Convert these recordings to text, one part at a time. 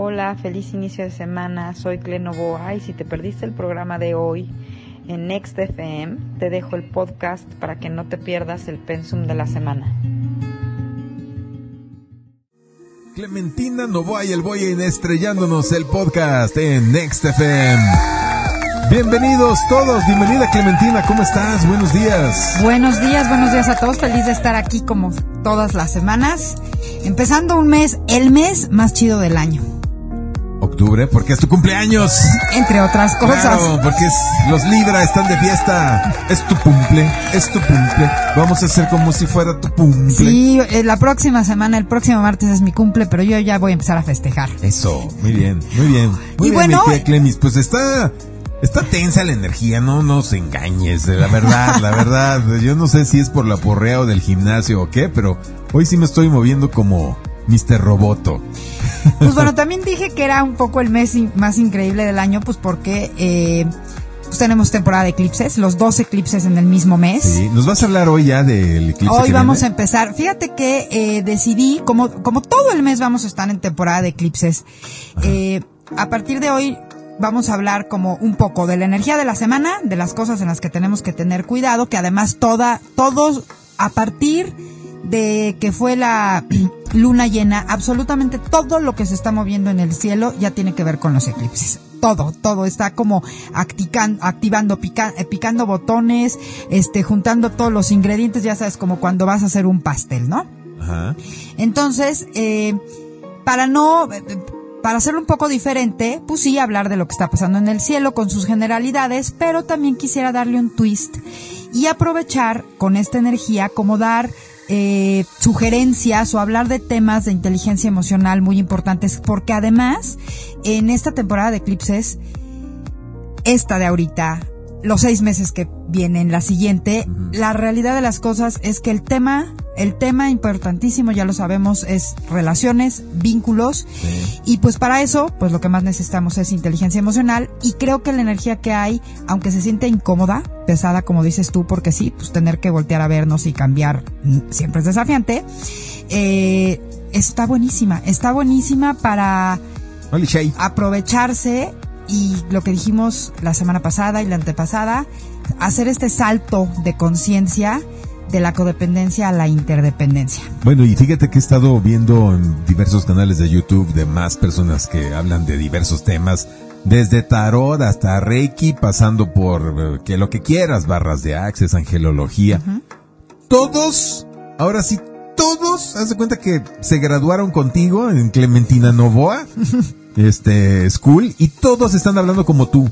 Hola, feliz inicio de semana. Soy Clenovoa y si te perdiste el programa de hoy en Next FM, te dejo el podcast para que no te pierdas el pensum de la semana. Clementina Novoa y el Boy estrellándonos el podcast en Next FM. Bienvenidos todos, bienvenida Clementina, ¿cómo estás? Buenos días. Buenos días, buenos días a todos, feliz de estar aquí como todas las semanas, empezando un mes, el mes más chido del año. Octubre, porque es tu cumpleaños. Entre otras cosas. Claro, porque es, los Libra están de fiesta. Es tu cumple, es tu cumple. Vamos a hacer como si fuera tu cumple. Sí, eh, la próxima semana, el próximo martes es mi cumple, pero yo ya voy a empezar a festejar. Eso, muy bien, muy bien. Muy Y bien, bueno, mi tía Clemis, pues está, está tensa la energía, no nos engañes, la verdad, la verdad. Yo no sé si es por la porrea o del gimnasio o qué, pero hoy sí me estoy moviendo como Mr. Roboto. Pues bueno, también dije que era un poco el mes más increíble del año, pues porque eh, pues tenemos temporada de eclipses, los dos eclipses en el mismo mes. Sí, nos vas a hablar hoy ya del eclipse. Hoy que vamos a empezar. Fíjate que eh, decidí, como, como todo el mes vamos a estar en temporada de eclipses, eh, a partir de hoy vamos a hablar como un poco de la energía de la semana, de las cosas en las que tenemos que tener cuidado, que además toda, todos, a partir de que fue la luna llena, absolutamente todo lo que se está moviendo en el cielo ya tiene que ver con los eclipses. Todo, todo está como actican- activando, pica- eh, picando botones, este, juntando todos los ingredientes, ya sabes, como cuando vas a hacer un pastel, ¿no? Ajá. Entonces, eh, para no, eh, para hacerlo un poco diferente, pues sí, hablar de lo que está pasando en el cielo con sus generalidades, pero también quisiera darle un twist y aprovechar con esta energía como dar eh, sugerencias o hablar de temas de inteligencia emocional muy importantes, porque además, en esta temporada de eclipses, esta de ahorita, los seis meses que vienen, la siguiente, la realidad de las cosas es que el tema, el tema importantísimo, ya lo sabemos, es relaciones, vínculos, y pues para eso, pues lo que más necesitamos es inteligencia emocional, y creo que la energía que hay, aunque se siente incómoda, pesada, como dices tú, porque sí, pues tener que voltear a vernos y cambiar mm, siempre es desafiante, eh, está buenísima, está buenísima para aprovecharse y lo que dijimos la semana pasada y la antepasada, hacer este salto de conciencia de la codependencia a la interdependencia. Bueno, y fíjate que he estado viendo en diversos canales de YouTube de más personas que hablan de diversos temas, desde tarot hasta Reiki, pasando por eh, que lo que quieras, barras de Access, angelología. Todos, ahora sí, todos, haz de cuenta que se graduaron contigo en Clementina Novoa, este, school, y todos están hablando como tú.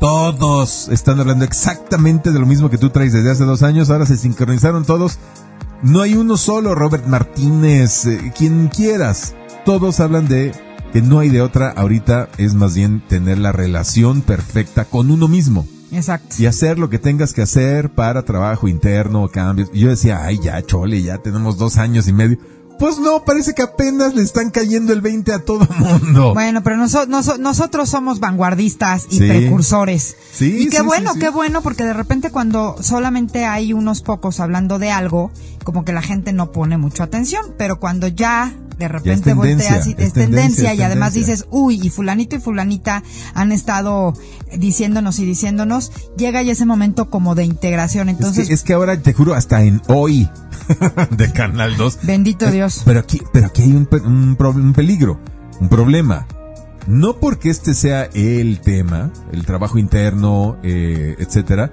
Todos están hablando exactamente de lo mismo que tú traes desde hace dos años, ahora se sincronizaron todos no hay uno solo, Robert Martínez, eh, quien quieras. Todos hablan de que no hay de otra. Ahorita es más bien tener la relación perfecta con uno mismo Exacto. y hacer lo que tengas que hacer para trabajo interno, cambios. Y yo decía, ay, ya, chole, ya tenemos dos años y medio. Pues no, parece que apenas le están cayendo el 20 a todo mundo. Bueno, pero noso- noso- nosotros somos vanguardistas y Sí. precursores. Sí, y qué sí, bueno, qué bueno, porque de repente cuando solamente hay unos pocos hablando de algo, como que la gente no pone mucho atención, pero cuando ya de repente volteas y es es tendencia, y además tendencia. dices, uy, y fulanito y fulanita han estado diciéndonos y diciéndonos, llega ya ese momento como de integración. Entonces, es, que, es que ahora te juro, hasta en hoy de Canal 2. bendito Dios. Pero aquí, pero aquí hay un, un, un peligro, un problema. No porque este sea el tema, el trabajo interno, eh, etcétera,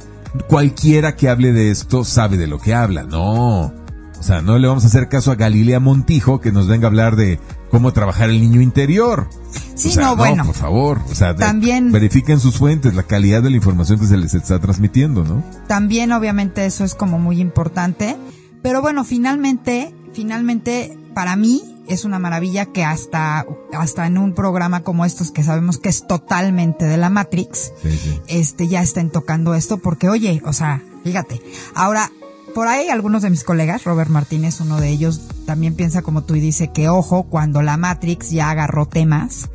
cualquiera que hable de esto sabe de lo que habla. No. O sea, no le vamos a hacer caso a Galilea Montijo que nos venga a hablar de cómo trabajar el niño interior. Sí, O sea, no, bueno. por favor. O sea, También- verifiquen sus fuentes, la calidad de la información que se les está transmitiendo, ¿no? También obviamente eso es como muy importante. Pero bueno, finalmente, finalmente para mí es una maravilla que hasta, hasta en un programa como estos que sabemos que es totalmente de la Matrix, Sí, sí. este ya estén tocando esto porque oye, o sea, fíjate. Ahora, por ahí algunos de mis colegas, Robert Martínez, uno de ellos, también piensa como tú y dice que ojo cuando la Matrix ya agarró temas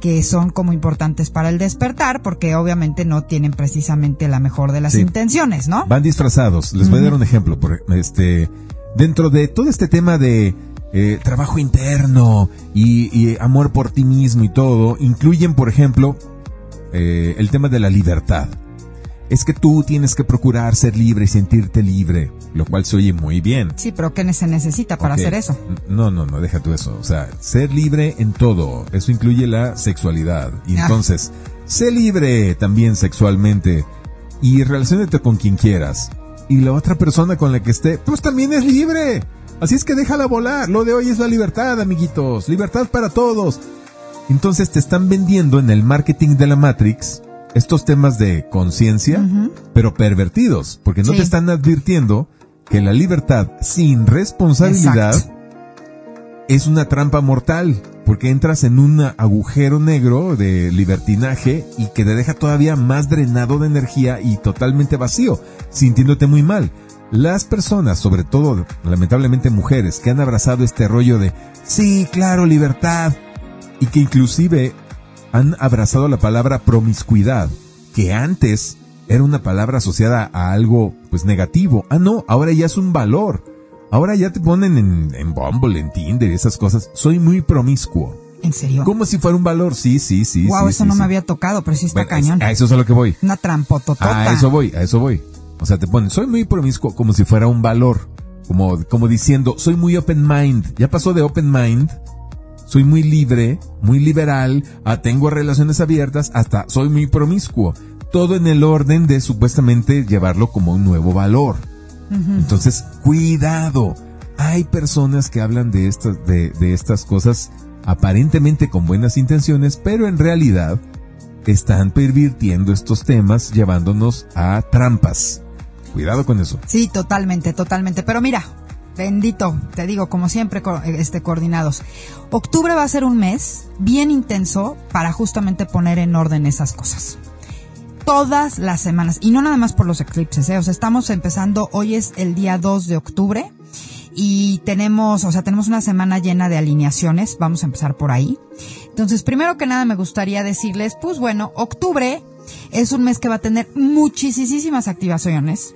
que son como importantes para el despertar porque obviamente no tienen precisamente la mejor de las Sí. intenciones, ¿no? Van disfrazados. Les voy a dar un ejemplo. Por, este, dentro de todo este tema de eh, trabajo interno y, y amor por ti mismo y todo, incluyen, por ejemplo, eh, el tema de la libertad. Es que tú tienes que procurar ser libre y sentirte libre, lo cual se oye muy bien. Sí, pero ¿qué se necesita para hacer eso? No, no, no, deja tú eso. O sea, ser libre en todo. Eso incluye la sexualidad. Y Ah. entonces, sé libre también sexualmente. Y relacionate con quien quieras. Y la otra persona con la que esté, pues también es libre. Así es que déjala volar. Lo de hoy es la libertad, amiguitos. Libertad para todos. Entonces te están vendiendo en el marketing de la Matrix estos temas de conciencia, pero pervertidos. Porque no Sí. te están advirtiendo que la libertad sin responsabilidad Exacto. es una trampa mortal, porque entras en un agujero negro de libertinaje y que te deja todavía más drenado de energía y totalmente vacío, sintiéndote muy mal. Las personas, sobre todo lamentablemente mujeres, que han abrazado este rollo de sí, claro, libertad, y que inclusive han abrazado la palabra promiscuidad, que antes era una palabra asociada a algo pues negativo. Ah, no, ahora ya es un valor. Ahora ya te ponen en, en Bumble, en Tinder y esas cosas. Soy muy promiscuo. ¿En serio? Como si fuera un valor. Sí, sí, sí. wow, sí, eso sí, no sí. me había tocado, pero sí está Bueno, cañón. A eso es a lo que voy. Una trampototota. A eso voy, a eso voy. O sea, te ponen, soy muy promiscuo como si fuera un valor. Como, como diciendo, soy muy open mind. Ya pasó de open mind. Soy muy libre, muy liberal, ah, tengo relaciones abiertas, hasta soy muy promiscuo. Todo en el orden de supuestamente llevarlo como un nuevo valor. Entonces, cuidado. Hay personas que hablan de estas, de, de estas cosas aparentemente con buenas intenciones, pero en realidad están pervirtiendo estos temas llevándonos a trampas. Cuidado con eso. Sí, totalmente, totalmente. Pero mira, bendito, te digo, como siempre, este, coordinados. Octubre va a ser un mes bien intenso para justamente poner en orden esas cosas. Todas las semanas, y no nada más por los eclipses, ¿eh? o sea, estamos empezando, hoy es el día 2 de octubre, y tenemos, o sea, tenemos una semana llena de alineaciones, vamos a empezar por ahí. Entonces, primero que nada me gustaría decirles, pues bueno, octubre es un mes que va a tener muchísimas activaciones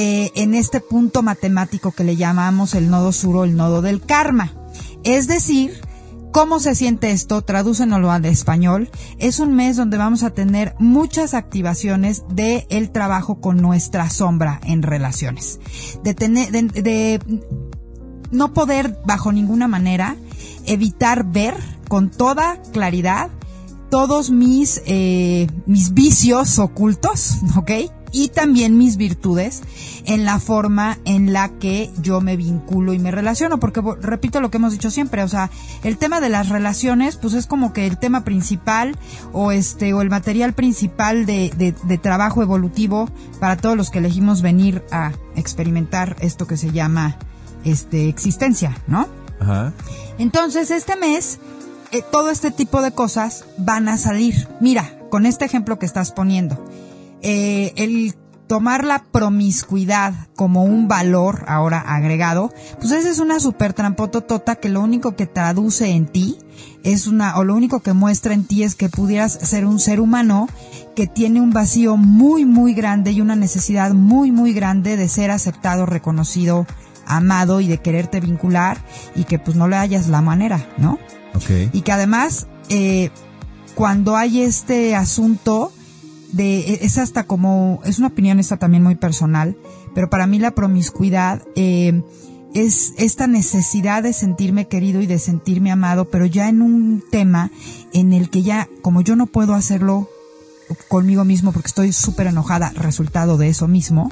eh, en este punto matemático que le llamamos el nodo sur o el nodo del karma. Es decir, ¿Cómo se siente esto? Tradúcenoslo al español. Es un mes donde vamos a tener muchas activaciones de el trabajo con nuestra sombra en relaciones. De tener, de, de no poder bajo ninguna manera evitar ver con toda claridad todos mis, eh, mis vicios ocultos, ¿ok? Y también mis virtudes en la forma en la que yo me vinculo y me relaciono, porque repito lo que hemos dicho siempre, o sea, el tema de las relaciones, pues es como que el tema principal o este, o el material principal de, de, de trabajo evolutivo para todos los que elegimos venir a experimentar esto que se llama, este, existencia, ¿no? Ajá. Entonces, este mes, eh, todo este tipo de cosas van a salir. Mira, con este ejemplo que estás poniendo, eh, el tomar la promiscuidad como un valor ahora agregado, pues esa es una super trampototota que lo único que traduce en ti es una, o lo único que muestra en ti es que pudieras ser un ser humano que tiene un vacío muy, muy grande y una necesidad muy, muy grande de ser aceptado, reconocido, amado y de quererte vincular y que pues no le hayas la manera, ¿no? Ok. Y que además, eh, cuando hay este asunto de, es hasta como, es una opinión esta también muy personal, pero para mí la promiscuidad, eh, es esta necesidad de sentirme querido y de sentirme amado, pero ya en un tema en el que ya, como yo no puedo hacerlo conmigo mismo porque estoy súper enojada, resultado de eso mismo,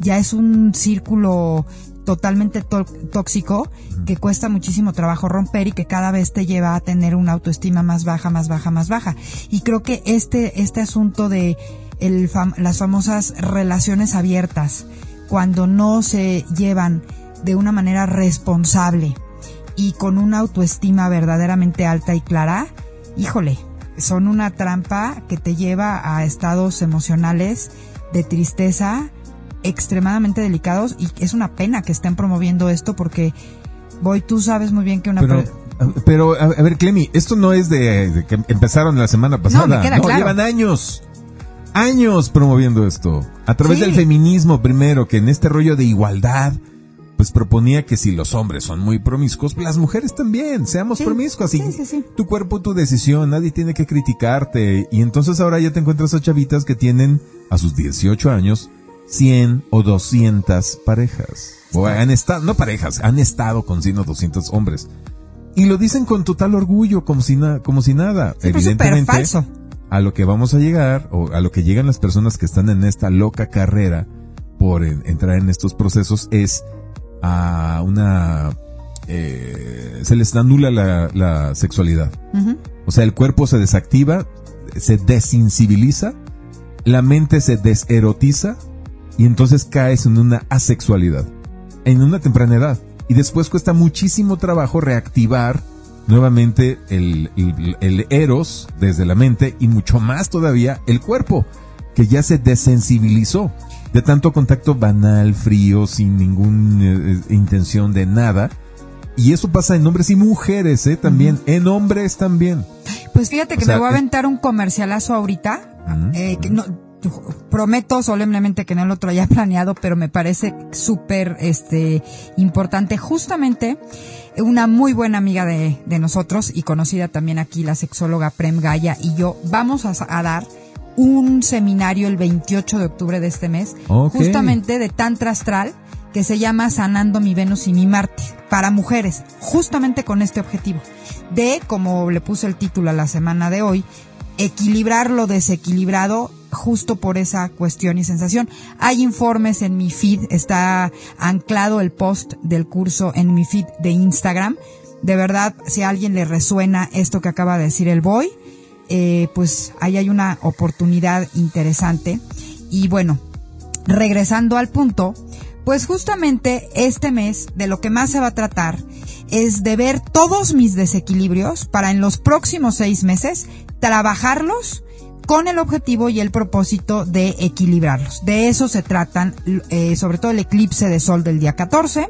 ya es un círculo totalmente tó- tóxico que cuesta muchísimo trabajo romper y que cada vez te lleva a tener una autoestima más baja, más baja, más baja. Y creo que este, este asunto de el fam- las famosas relaciones abiertas, cuando no se llevan de una manera responsable y con una autoestima verdaderamente alta y clara, híjole, son una trampa que te lleva a estados emocionales de tristeza extremadamente delicados y es una pena que estén promoviendo esto porque voy tú sabes muy bien que una Pero, per- a- pero a, a ver, Clemi, esto no es de, de que empezaron la semana pasada. me queda claro. llevan años. Años promoviendo esto. A través Sí. del feminismo primero, que en este rollo de igualdad. pues proponía que si los hombres son muy promiscuos, pues las mujeres también, seamos Sí, promiscuas. Y sí, sí, sí. Tu cuerpo, tu decisión, nadie tiene que criticarte. Y entonces ahora ya te encuentras a chavitas que tienen a sus 18 años 100 o 200 parejas. O han estado, no parejas, han estado con 100 o 200 hombres. Y lo dicen con total orgullo, como si, na- como si nada. Sí, pues, Evidentemente, falso. a lo que vamos a llegar, o a lo que llegan las personas que están en esta loca carrera por en- entrar en estos procesos, es a una... eh, se les anula la, la sexualidad. O sea, el cuerpo se desactiva, se desensibiliza, la mente se deserotiza y entonces caes en una asexualidad, en una temprana edad. Y después cuesta muchísimo trabajo reactivar nuevamente el, el- el eros desde la mente y mucho más todavía el cuerpo, que ya se desensibilizó de tanto contacto banal, frío, sin ninguna intención de nada. Y eso pasa en hombres y mujeres, ¿eh? También, en hombres también. Pues fíjate que O sea, me voy a aventar un comercialazo ahorita. Ujú. eh, que no, prometo solemnemente que no lo traía planeado, pero me parece súper este, importante. Justamente, una muy buena amiga de, de nosotros y conocida también aquí, la sexóloga Prem Gaya y yo, vamos a, a dar un seminario el 28 de octubre de este mes, justamente de Tantra Astral, que se llama Sanando mi Venus y mi Marte, para mujeres, justamente con este objetivo, de, como le puse el título a la semana de hoy, equilibrar lo desequilibrado justo por esa cuestión y sensación. Hay informes en mi feed, está anclado el post del curso en mi feed de Instagram. De verdad, si a alguien le resuena esto que acaba de decir el boy, eh, pues ahí hay una oportunidad interesante. Y bueno, regresando al punto, pues justamente este mes de lo que más se va a tratar es de ver todos mis desequilibrios para en los próximos seis meses trabajarlos con el objetivo y el propósito de equilibrarlos. De eso se tratan, eh, sobre todo el eclipse de sol del día 14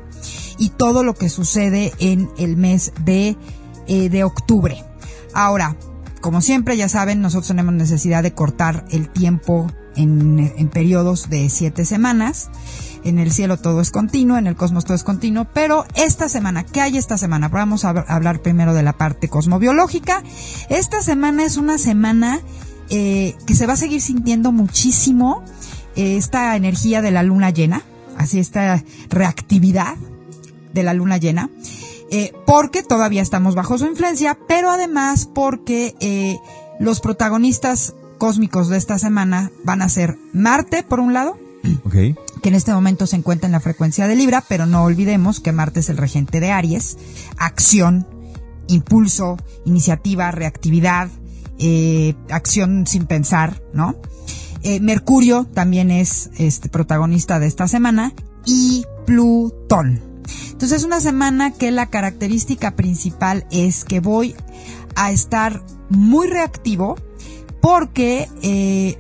y todo lo que sucede en el mes de, eh, de octubre. Ahora, como siempre, ya saben, nosotros tenemos necesidad de cortar el tiempo en, en periodos de siete semanas. En el cielo todo es continuo, en el cosmos todo es continuo, pero esta semana, ¿qué hay esta semana? Vamos a hablar primero de la parte cosmobiológica. Esta semana es una semana eh, que se va a seguir sintiendo muchísimo eh, esta energía de la luna llena, así esta reactividad de la luna llena, eh, porque todavía estamos bajo su influencia, pero además porque eh, los protagonistas cósmicos de esta semana van a ser Marte, por un lado, que en este momento se encuentra en la frecuencia de Libra, pero no olvidemos que Marte es el regente de Aries, acción, impulso, iniciativa, reactividad, eh, acción sin pensar, ¿no? Eh, Mercurio también es este protagonista de esta semana y Plutón. Entonces es una semana que la característica principal es que voy a estar muy reactivo porque eh,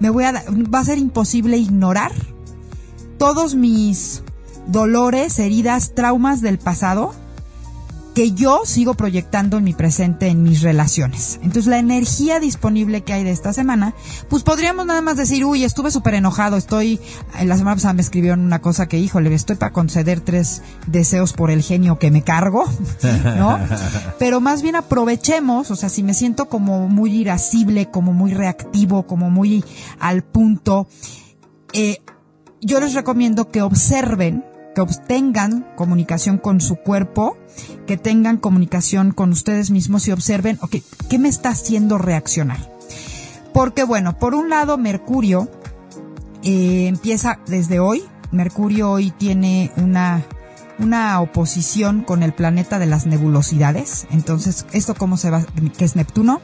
me voy a va a ser imposible ignorar todos mis dolores, heridas, traumas del pasado que yo sigo proyectando en mi presente, en mis relaciones. Entonces la energía disponible que hay de esta semana, pues podríamos nada más decir, uy, estuve súper enojado, estoy, en la semana pasada me escribieron una cosa que, híjole, estoy para conceder tres deseos por el genio que me cargo, ¿no? Pero más bien aprovechemos, o sea, si me siento como muy irascible, como muy reactivo, como muy al punto, eh, yo les recomiendo que observen, que obtengan comunicación con su cuerpo, que tengan comunicación con ustedes mismos y observen, ok, ¿qué me está haciendo reaccionar? Porque bueno, por un lado, Mercurio eh, empieza desde hoy. Mercurio hoy tiene una, una oposición con el planeta de las nebulosidades. Entonces, ¿esto cómo se va? que es Neptuno.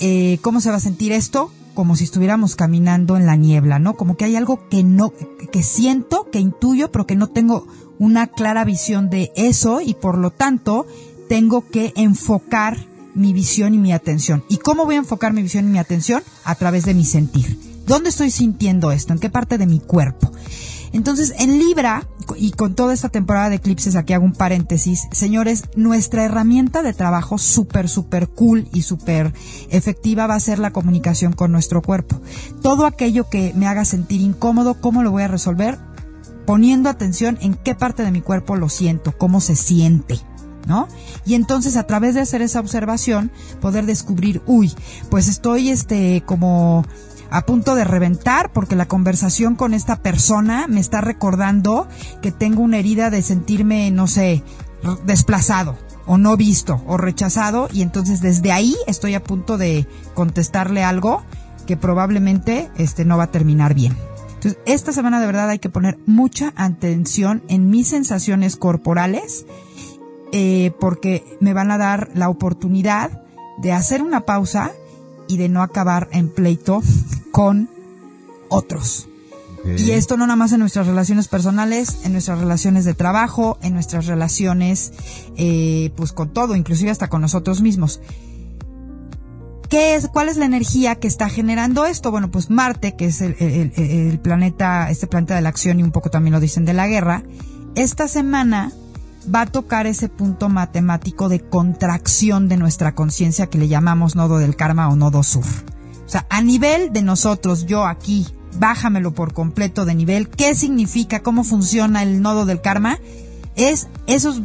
Eh, ¿Cómo se va a sentir esto? Como si estuviéramos caminando en la niebla, ¿no? Como que hay algo que no, que siento, que intuyo, pero que no tengo una clara visión de eso y por lo tanto tengo que enfocar mi visión y mi atención. ¿Y cómo voy a enfocar mi visión y mi atención? A través de mi sentir. ¿Dónde estoy sintiendo esto? ¿En qué parte de mi cuerpo? Entonces, en Libra, y con toda esta temporada de eclipses, aquí hago un paréntesis, señores, nuestra herramienta de trabajo súper, súper cool y súper efectiva va a ser la comunicación con nuestro cuerpo. Todo aquello que me haga sentir incómodo, ¿cómo lo voy a resolver? poniendo atención en qué parte de mi cuerpo lo siento, cómo se siente. ¿No? Y entonces a través de hacer esa observación poder descubrir, uy, pues estoy este como a punto de reventar porque la conversación con esta persona me está recordando que tengo una herida de sentirme, no sé, desplazado o no visto o rechazado y entonces desde ahí estoy a punto de contestarle algo que probablemente este no va a terminar bien. Entonces, esta semana de verdad hay que poner mucha atención en mis sensaciones corporales, eh, porque me van a dar la oportunidad de hacer una pausa y de no acabar en pleito con otros. Y esto no nada más en nuestras relaciones personales, en nuestras relaciones de trabajo, en nuestras relaciones, eh, pues con todo, inclusive hasta con nosotros mismos. ¿Qué es, ¿Cuál es la energía que está generando esto? Bueno, pues Marte, que es el, planeta, este planeta de la acción y un poco también lo dicen de la guerra, esta semana va a tocar ese punto matemático de contracción de nuestra conciencia que le llamamos nodo del karma o nodo sur. O sea, a nivel de nosotros, yo aquí, bájamelo por completo de nivel, ¿qué significa, cómo funciona el nodo del karma? Es esos,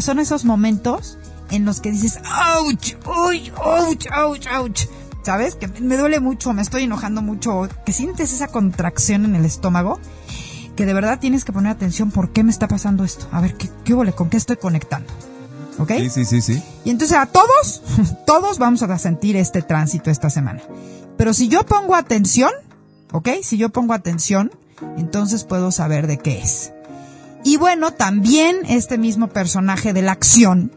son esos momentos en los que dices, ouch, uy, ouch, ouch, ouch. ¿Sabes? Que me duele mucho, me estoy enojando mucho, que sientes esa contracción en el estómago, que de verdad tienes que poner atención por qué me está pasando esto. A ver, ¿qué, qué huele? ¿Con qué estoy conectando? ¿Ok? Sí, sí, sí, sí. Y entonces a todos, todos vamos a sentir este tránsito esta semana. Pero si yo pongo atención, ¿ok? Si yo pongo atención, entonces puedo saber de qué es. Y bueno, también este mismo personaje de la acción,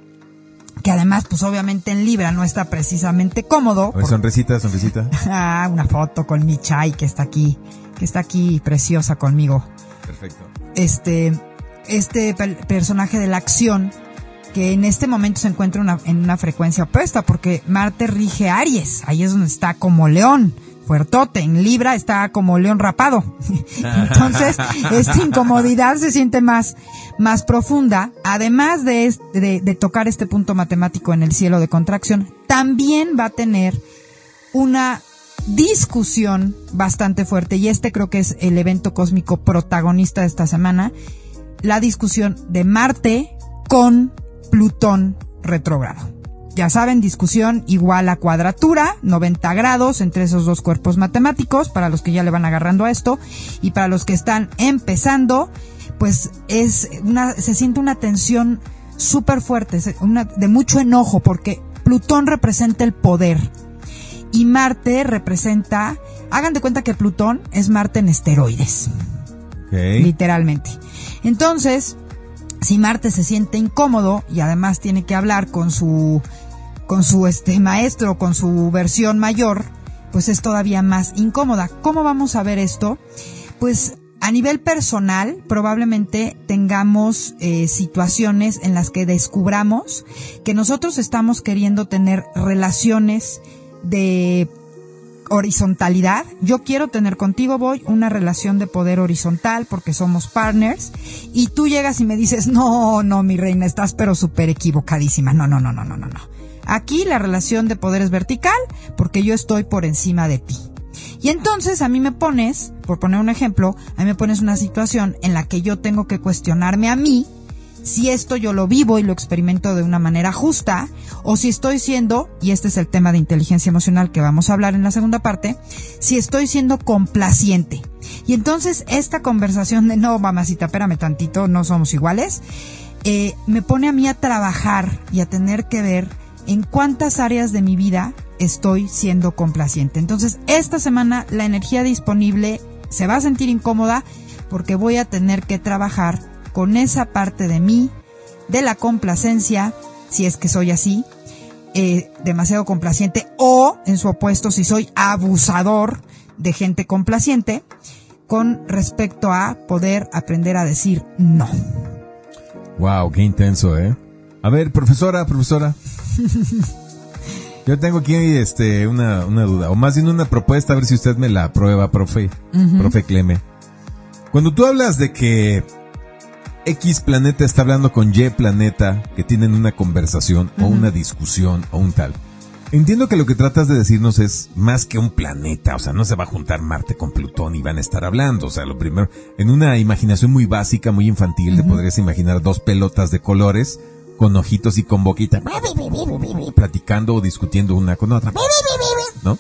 que además, pues obviamente en Libra no está precisamente cómodo. sonrisita, sonrisita. ah, una foto con mi Chai que está aquí, que está aquí preciosa conmigo. Perfecto. Este, este personaje de la acción, que en este momento se encuentra en una frecuencia opuesta, porque Marte rige Aries, ahí es donde está como león fuertote. En Libra está como león rapado. Entonces, esta incomodidad se siente más, más profunda. Además de, de, de tocar este punto matemático en el cielo de contracción, también va a tener una discusión bastante fuerte. Y este creo que es el evento cósmico protagonista de esta semana. La discusión de Marte con Plutón retrógrado. Ya saben, discusión igual a cuadratura, 90 grados entre esos dos cuerpos matemáticos, para los que ya le van agarrando a esto, y para los que están empezando, pues es una, se siente una tensión súper fuerte, una, de mucho enojo, porque Plutón representa el poder y Marte representa, hagan de cuenta que Plutón es Marte en esteroides. Literalmente. Entonces, si Marte se siente incómodo y además tiene que hablar con su con su este maestro, con su versión mayor, pues es todavía más incómoda. ¿Cómo vamos a ver esto? Pues a nivel personal, probablemente tengamos eh, situaciones en las que descubramos que nosotros estamos queriendo tener relaciones de horizontalidad. Yo quiero tener contigo, voy, una relación de poder horizontal porque somos partners. Y tú llegas y me dices, no, no, mi reina, estás pero súper equivocadísima. No, no, no, no, no, no, no. Aquí la relación de poder es vertical porque yo estoy por encima de ti. Y entonces a mí me pones, por poner un ejemplo, a mí me pones una situación en la que yo tengo que cuestionarme a mí si esto yo lo vivo y lo experimento de una manera justa, o si estoy siendo, y este es el tema de inteligencia emocional que vamos a hablar en la segunda parte, si estoy siendo complaciente. Y entonces esta conversación de no, mamacita, espérame tantito, no somos iguales, eh, me pone a mí a trabajar y a tener que ver en cuántas áreas de mi vida estoy siendo complaciente. Entonces, esta semana la energía disponible se va a sentir incómoda porque voy a tener que trabajar con esa parte de mí, de la complacencia, si es que soy así, eh, demasiado complaciente, o en su opuesto, si soy abusador de gente complaciente, con respecto a poder aprender a decir no. Wow, qué intenso, ¿eh? A ver, profesora, profesora. Yo tengo aquí este, una, una, duda, o más bien una propuesta, a ver si usted me la aprueba, profe, profe Cleme. Cuando tú hablas de que X planeta está hablando con Y planeta, que tienen una conversación o una discusión o un tal, Entiendo que lo que tratas de decirnos es más que un planeta, o sea, no se va a juntar Marte con Plutón y van a estar hablando, o sea, lo primero, en una imaginación muy básica, muy infantil, te podrías imaginar dos pelotas de colores con ojitos y con boquita, platicando o discutiendo una con otra, ¿no?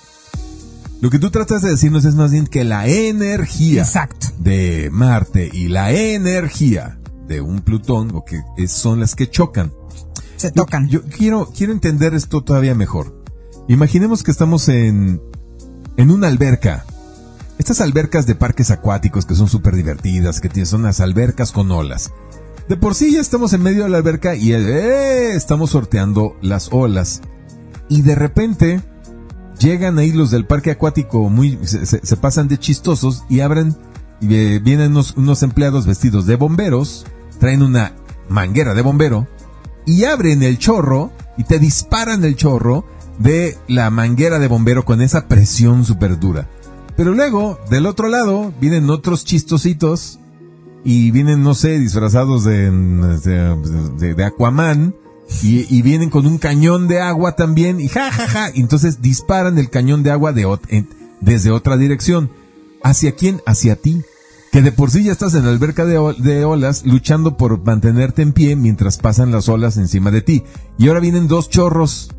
Lo que tú tratas de decirnos es más bien que la energía Exacto. de Marte y la energía de un Plutón, o que son las que chocan. Se tocan. Yo, quiero, quiero entender esto todavía mejor. Imaginemos que estamos en, en una alberca. Estas albercas de parques acuáticos que son súper divertidas, que tienen, son las albercas con olas. De por sí ya estamos en medio de la alberca y eh, estamos sorteando las olas. Y de repente llegan ahí los del parque acuático, muy, se, se- se pasan de chistosos y abren, y eh, vienen unos, unos empleados vestidos de bomberos, traen una manguera de bombero y abren el chorro y te disparan el chorro de la manguera de bombero con esa presión súper dura. Pero luego, del otro lado, vienen otros chistositos y vienen, no sé, disfrazados de, de, Aquaman y, vienen con un cañón de agua también y ja, ja, ja. Entonces disparan el cañón de agua de, desde otra dirección. ¿Hacia quién? Hacia ti. Que de por sí ya estás en la alberca de, ol- de olas luchando por mantenerte en pie mientras pasan las olas encima de ti. Y ahora vienen dos chorros.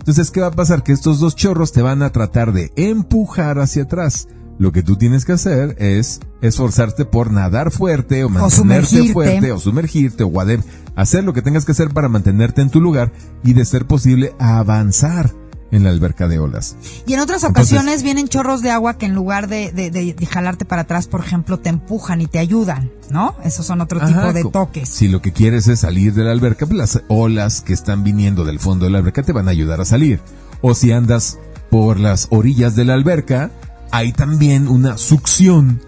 Entonces, ¿qué va a pasar? Que estos dos chorros te van a tratar de empujar hacia atrás. Lo que tú tienes que hacer es esforzarte por nadar fuerte o mantenerte sumergirte. fuerte o sumergirte o whatever. Hacer lo que tengas que hacer para mantenerte en tu lugar y de ser posible avanzar en la alberca de olas. Y en otras Entonces- ocasiones vienen chorros de agua que en lugar de, de, de- de jalarte para atrás, por ejemplo, te empujan y te ayudan, ¿no? Esos son otro tipo de toques. Si lo que quieres es salir de la alberca, pues las olas que están viniendo del fondo de la alberca te van a ayudar a salir. O si andas por las orillas de la alberca, hay también una succión,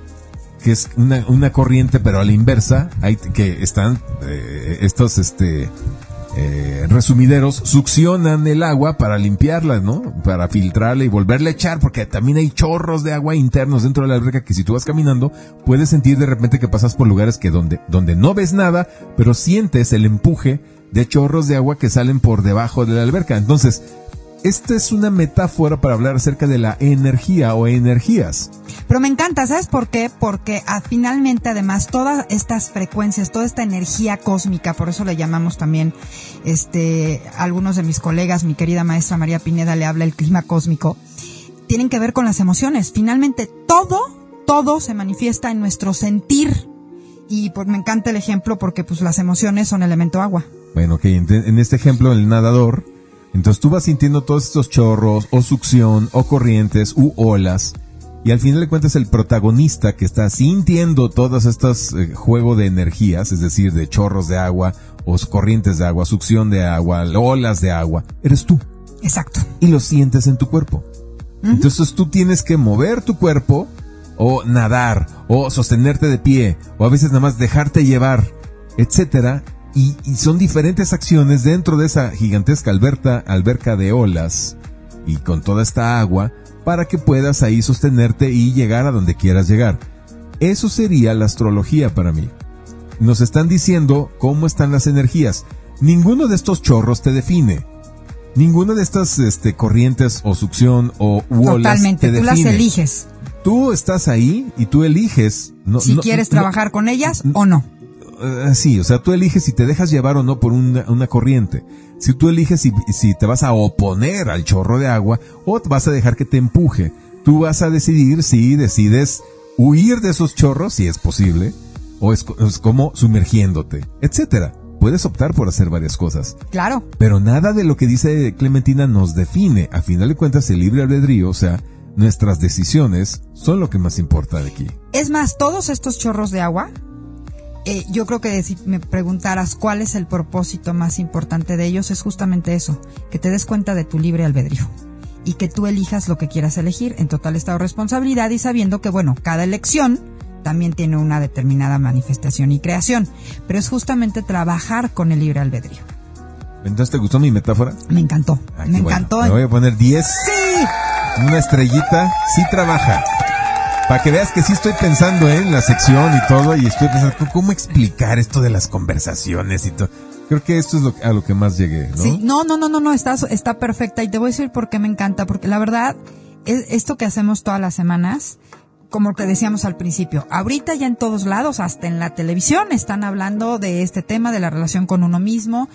que es una, una corriente pero a la inversa, hay que están eh, estos este eh, resumideros succionan el agua para limpiarla, ¿no? Para filtrarla y volverla a echar, porque también hay chorros de agua internos dentro de la alberca que si tú vas caminando, puedes sentir de repente que pasas por lugares que donde, donde no ves nada, pero sientes el empuje de chorros de agua que salen por debajo de la alberca. Entonces, esta es una metáfora para hablar acerca de la energía o energías. Pero me encanta, ¿sabes por qué? Porque ah, finalmente, además, todas estas frecuencias, toda esta energía cósmica, por eso le llamamos también, este, algunos de mis colegas, mi querida maestra María Pineda le habla el clima cósmico, tienen que ver con las emociones. Finalmente, todo, todo se manifiesta en nuestro sentir. Y pues me encanta el ejemplo porque pues las emociones son elemento agua. Bueno, ok, en este ejemplo, el nadador, entonces tú vas sintiendo todos estos chorros, o succión, o corrientes, u olas, y al final de cuentas el protagonista que está sintiendo todas estas eh, juego de energías, es decir, de chorros de agua, o corrientes de agua, succión de agua, olas de agua, eres tú, Exacto. y lo sientes en tu cuerpo. Entonces tú tienes que mover tu cuerpo, o nadar, o sostenerte de pie, o a veces nada más dejarte llevar, etcétera. Y, y son diferentes acciones dentro de esa gigantesca alberca, alberca de olas y con toda esta agua para que puedas ahí sostenerte y llegar a donde quieras llegar. Eso sería la astrología para mí. Nos están diciendo cómo están las energías. Ninguno de estos chorros te define. Ninguna de estas este, corrientes o succión o u olas Totalmente. te Tú las define. eliges. Tú estás ahí y tú eliges. No, si no- quieres no- trabajar con ellas o no. Eh, sí, o sea, tú eliges si te dejas llevar o no por una, una corriente. Si tú eliges si, si te vas a oponer al chorro de agua o te vas a dejar que te empuje. Tú vas a decidir si decides huir de esos chorros, si es posible, o es, es como sumergiéndote, etcétera. Puedes optar por hacer varias cosas. Claro. Pero nada de lo que dice Clementina nos define. A final de cuentas, el libre albedrío, o sea, nuestras decisiones, son lo que más importa de aquí. Es más, todos estos chorros de agua, eh, yo creo que si me preguntaras cuál es el propósito más importante de ellos, es justamente eso, que te des cuenta de tu libre albedrío y que tú elijas lo que quieras elegir en total estado de responsabilidad y sabiendo que, bueno, cada elección también tiene una determinada manifestación y creación, pero es justamente trabajar con el libre albedrío. Entonces, ¿te gustó mi metáfora? Me encantó, Ah, me bueno. encantó. Me voy a poner 10. Sí, Una estrellita, sí trabaja. Para que veas que sí estoy pensando ¿eh? en la sección y todo, y estoy pensando, ¿cómo- ¿cómo explicar esto de las conversaciones y todo? Creo que esto es lo, a lo que más llegué, ¿no? Sí, no, no, no, no, no, está, está perfecta y te voy a decir por qué me encanta, porque la verdad, es, esto que hacemos todas las semanas, como te decíamos al principio, ahorita ya en todos lados, hasta en la televisión, están hablando de este tema de la relación con uno mismo.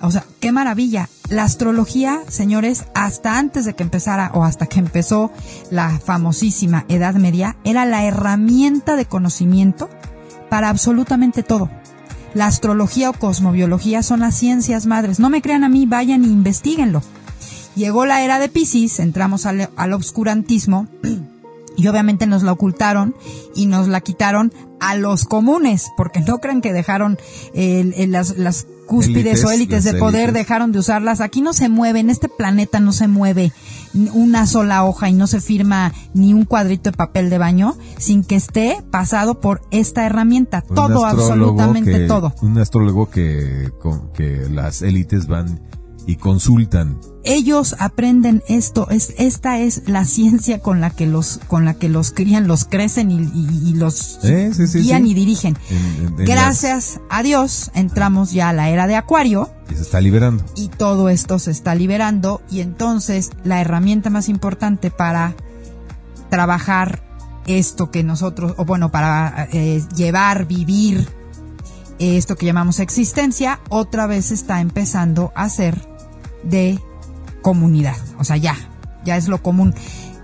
O sea, qué maravilla. La astrología, señores, hasta antes de que empezara o hasta que empezó la famosísima Edad Media, era la herramienta de conocimiento para absolutamente todo. La astrología o cosmobiología son las ciencias madres. No me crean a mí, vayan e investiguenlo. Llegó la era de Pisces, entramos al, al obscurantismo y obviamente nos la ocultaron y nos la quitaron a los comunes, porque no crean que dejaron el, el, las, las cúspides Élites, o élites de poder, élites. dejaron de usarlas. Aquí no se mueve, en este planeta no se mueve una sola hoja y no se firma ni un cuadrito de papel de baño sin que esté pasado por esta herramienta. Un todo, absolutamente que- todo. Un astrólogo que, con- que las élites van y consultan. ellos aprenden esto, es, esta es la ciencia con la que los, con la que los crían, los crecen y, y- y los Eh, sí, sí, guían sí. y dirigen. En- en- en Gracias a Dios entramos ya a la era de Acuario y se está liberando. y todo esto se está liberando y entonces la herramienta más importante para trabajar esto que nosotros, o bueno, para eh, llevar, vivir esto que llamamos existencia, otra vez está empezando a ser de comunidad. O sea, ya, ya es lo común.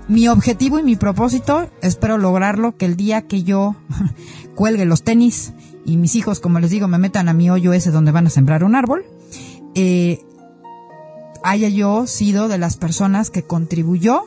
Mi objetivo y mi propósito, espero lograrlo, que el día que yo cuelgue los tenis y mis hijos, como les digo, me metan a mi hoyo ese donde van a sembrar un árbol, eh, haya yo sido de las personas que contribuyó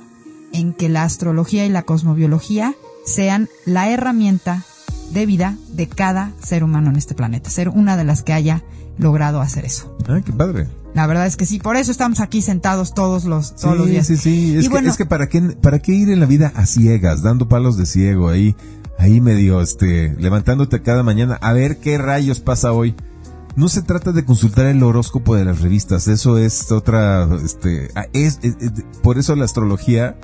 en que la astrología y la cosmobiología sean la herramienta de vida de cada ser humano en este planeta, ser una de las que haya logrado hacer eso. Ah, qué padre. La verdad es que sí, por eso estamos aquí sentados todos los, todos los Sí, días. sí, sí. Es, Y que, bueno- es que para qué, para qué ir en la vida a ciegas, dando palos de ciego ahí, ahí medio, este, levantándote cada mañana a ver qué rayos pasa hoy. No se trata de consultar el horóscopo de las revistas, eso es otra, este, ah, es, es- es- por eso la astrología,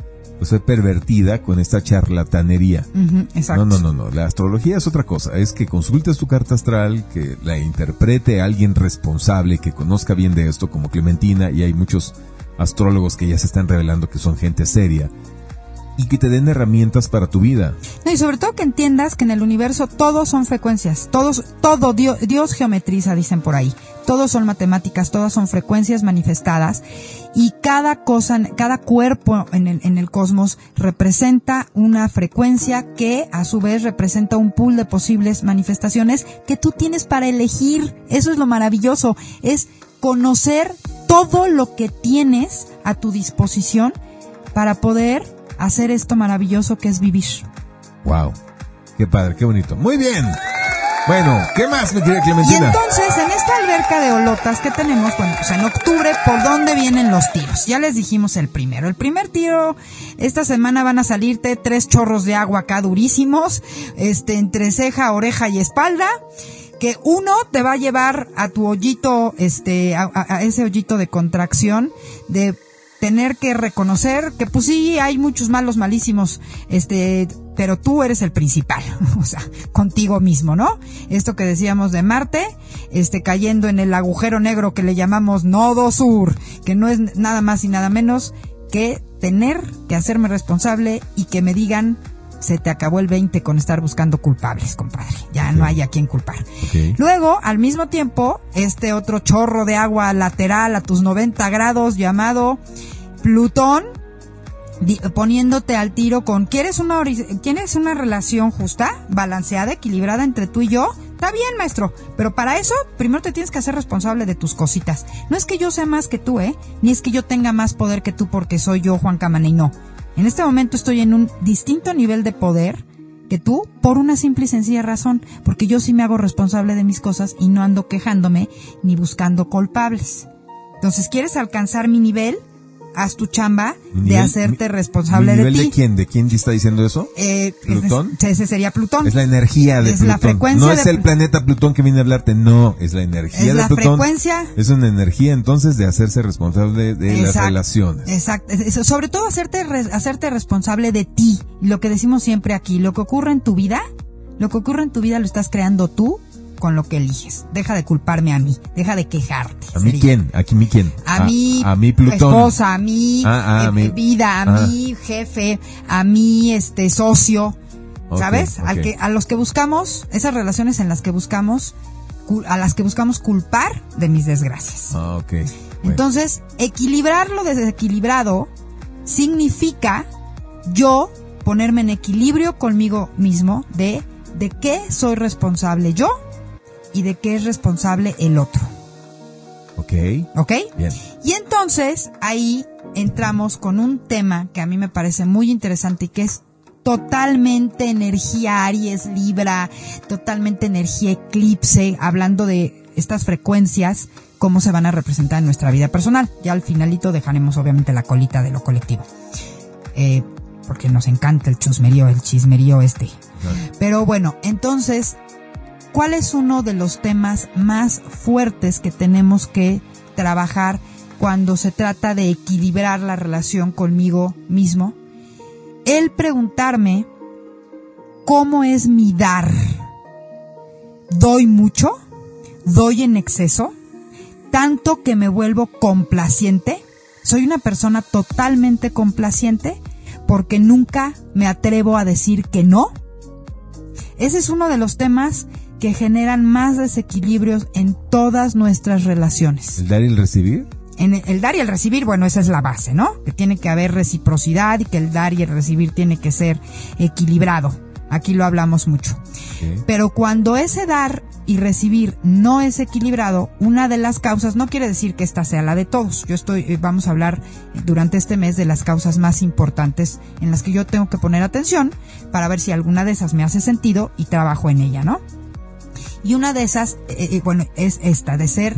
pues fue pervertida con esta charlatanería. Exacto. No, no, no, no. La astrología es otra cosa. Es que consultes tu carta astral, que la interprete alguien responsable, que conozca bien de esto, como Clementina, y hay muchos astrólogos que ya se están revelando que son gente seria, y que te den herramientas para tu vida. No, y sobre todo que entiendas que en el universo todos son frecuencias, todos, todo Dios, Dios geometriza, dicen por ahí. Todos son matemáticas, todas son frecuencias manifestadas y cada cosa, cada cuerpo en el, en el cosmos representa una frecuencia que a su vez representa un pool de posibles manifestaciones que tú tienes para elegir. Eso es lo maravilloso, es conocer todo lo que tienes a tu disposición para poder hacer esto maravilloso que es vivir. Wow. Qué padre, qué bonito. Muy bien. Bueno, ¿qué más, mi querida Y Clementina? entonces, en esta alberca de olotas que tenemos, bueno, pues en octubre, ¿por dónde vienen los tiros? Ya les dijimos el primero. El primer tiro, esta semana van a salirte tres chorros de agua acá durísimos, este, entre ceja, oreja y espalda, que uno te va a llevar a tu hoyito, este, a- a ese hoyito de contracción, de tener que reconocer que pues sí hay muchos malos malísimos este pero tú eres el principal o sea contigo mismo no esto que decíamos de Marte este cayendo en el agujero negro que le llamamos nodo sur que no es nada más y nada menos que tener que hacerme responsable y que me digan se te acabó el 20 con estar buscando culpables, compadre. Ya no hay a quien culpar. Luego, al mismo tiempo, este otro chorro de agua lateral a tus 90 grados llamado Plutón, poniéndote al tiro con ¿quieres una, ¿quieres una relación justa, balanceada, equilibrada entre tú y yo? Está bien, maestro, pero para eso primero te tienes que hacer responsable de tus cositas. No es que yo sea más que tú, ¿eh? Ni es que yo tenga más poder que tú porque soy yo, Juan Camaney, no. En este momento estoy en un distinto nivel de poder que tú por una simple y sencilla razón, porque yo sí me hago responsable de mis cosas y no ando quejándome ni buscando culpables. Entonces, ¿quieres alcanzar mi nivel? Haz tu chamba de hacerte responsable ¿mi de ti. de quién? ¿De quién te está diciendo eso? Eh, ¿Plutón? Ese, sería Plutón. Es la energía de Es Plutón. la frecuencia no es el Pl- planeta Plutón que viene a hablarte, no, es la energía Es de la Plutón. frecuencia. Es una energía entonces de hacerse responsable de las relaciones. Exacto. Sobre todo hacerte, re- hacerte responsable de ti. Lo que decimos siempre aquí, lo que ocurre en tu vida, lo que ocurre en tu vida lo estás creando tú con lo que eliges. Deja de culparme a mí, deja de quejarte. ¿A mí sería. quién? ¿Aquí mí quién? A, mí, A mí Plutón. esposa, a mí, Ah, ah, eh, a vida, a Ah. mí, jefe, a mí, este, socio. ¿Sabes? Al que, a los que buscamos, esas relaciones en las que buscamos, a las que buscamos culpar de mis desgracias. Ah, ok. Bueno. Entonces, equilibrar lo desequilibrado significa yo ponerme en equilibrio conmigo mismo de de qué soy responsable yo y de qué es responsable el otro. ok. ¿Ok? Bien. Y entonces ahí entramos con un tema que a mí me parece muy interesante y que es totalmente energía Aries, Libra, totalmente energía Eclipse, hablando de estas frecuencias, cómo se van a representar en nuestra vida personal. Ya al finalito dejaremos obviamente la colita de lo colectivo. Eh, porque nos encanta el chusmerío, el chismerío este. Pero bueno, entonces, ¿cuál es uno de los temas más fuertes que tenemos que trabajar cuando se trata de equilibrar la relación conmigo mismo? El preguntarme cómo es mi dar. ¿Doy mucho? ¿Doy en exceso? ¿Tanto que me vuelvo complaciente? ¿Soy una persona totalmente complaciente? Porque nunca me atrevo a decir que no. Ese es uno de los temas que generan más desequilibrios en todas nuestras relaciones. ¿El dar y el recibir? En el, el dar y el recibir, bueno, esa es la base, ¿no? Que tiene que haber reciprocidad y que el dar y el recibir tiene que ser equilibrado. Aquí lo hablamos mucho. Pero cuando ese dar y recibir no es equilibrado, una de las causas, no quiere decir que esta sea la de todos. Yo estoy, eh, vamos a hablar durante este mes de las causas más importantes en las que yo tengo que poner atención para ver si alguna de esas me hace sentido y trabajo en ella, ¿no? Y una de esas, eh, eh, bueno, es esta, de ser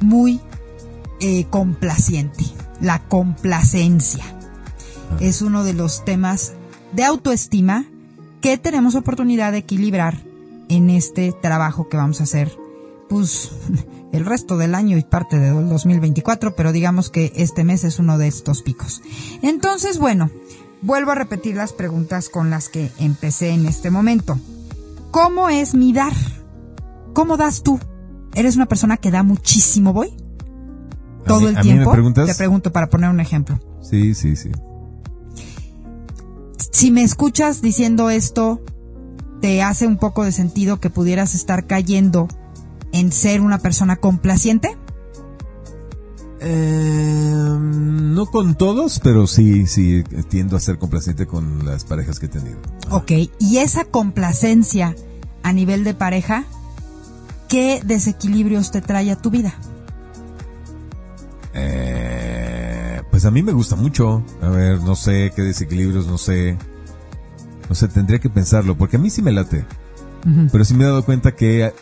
muy eh, complaciente. La complacencia es uno de los temas de autoestima que tenemos oportunidad de equilibrar en este trabajo que vamos a hacer, pues el resto del año y parte del 2024, pero digamos que este mes es uno de estos picos. Entonces, bueno, vuelvo a repetir las preguntas con las que empecé en este momento. ¿Cómo es mi dar? ¿Cómo das tú? ¿Eres una persona que da muchísimo, voy? ¿A Todo mí- el a mí me tiempo. Te pregunto para poner un ejemplo. Sí, sí, sí. si me escuchas diciendo esto, te hace un poco de sentido que pudieras estar cayendo en ser una persona complaciente. Eh, no con todos, pero sí, sí, tiendo a ser complaciente con las parejas que he tenido. Ok, y esa complacencia a nivel de pareja, ¿qué desequilibrios te trae a tu vida? Eh, pues a mí me gusta mucho. A ver, no sé qué desequilibrios, no sé. No sé, tendría que pensarlo, porque a mí sí me late. Pero sí me he dado cuenta que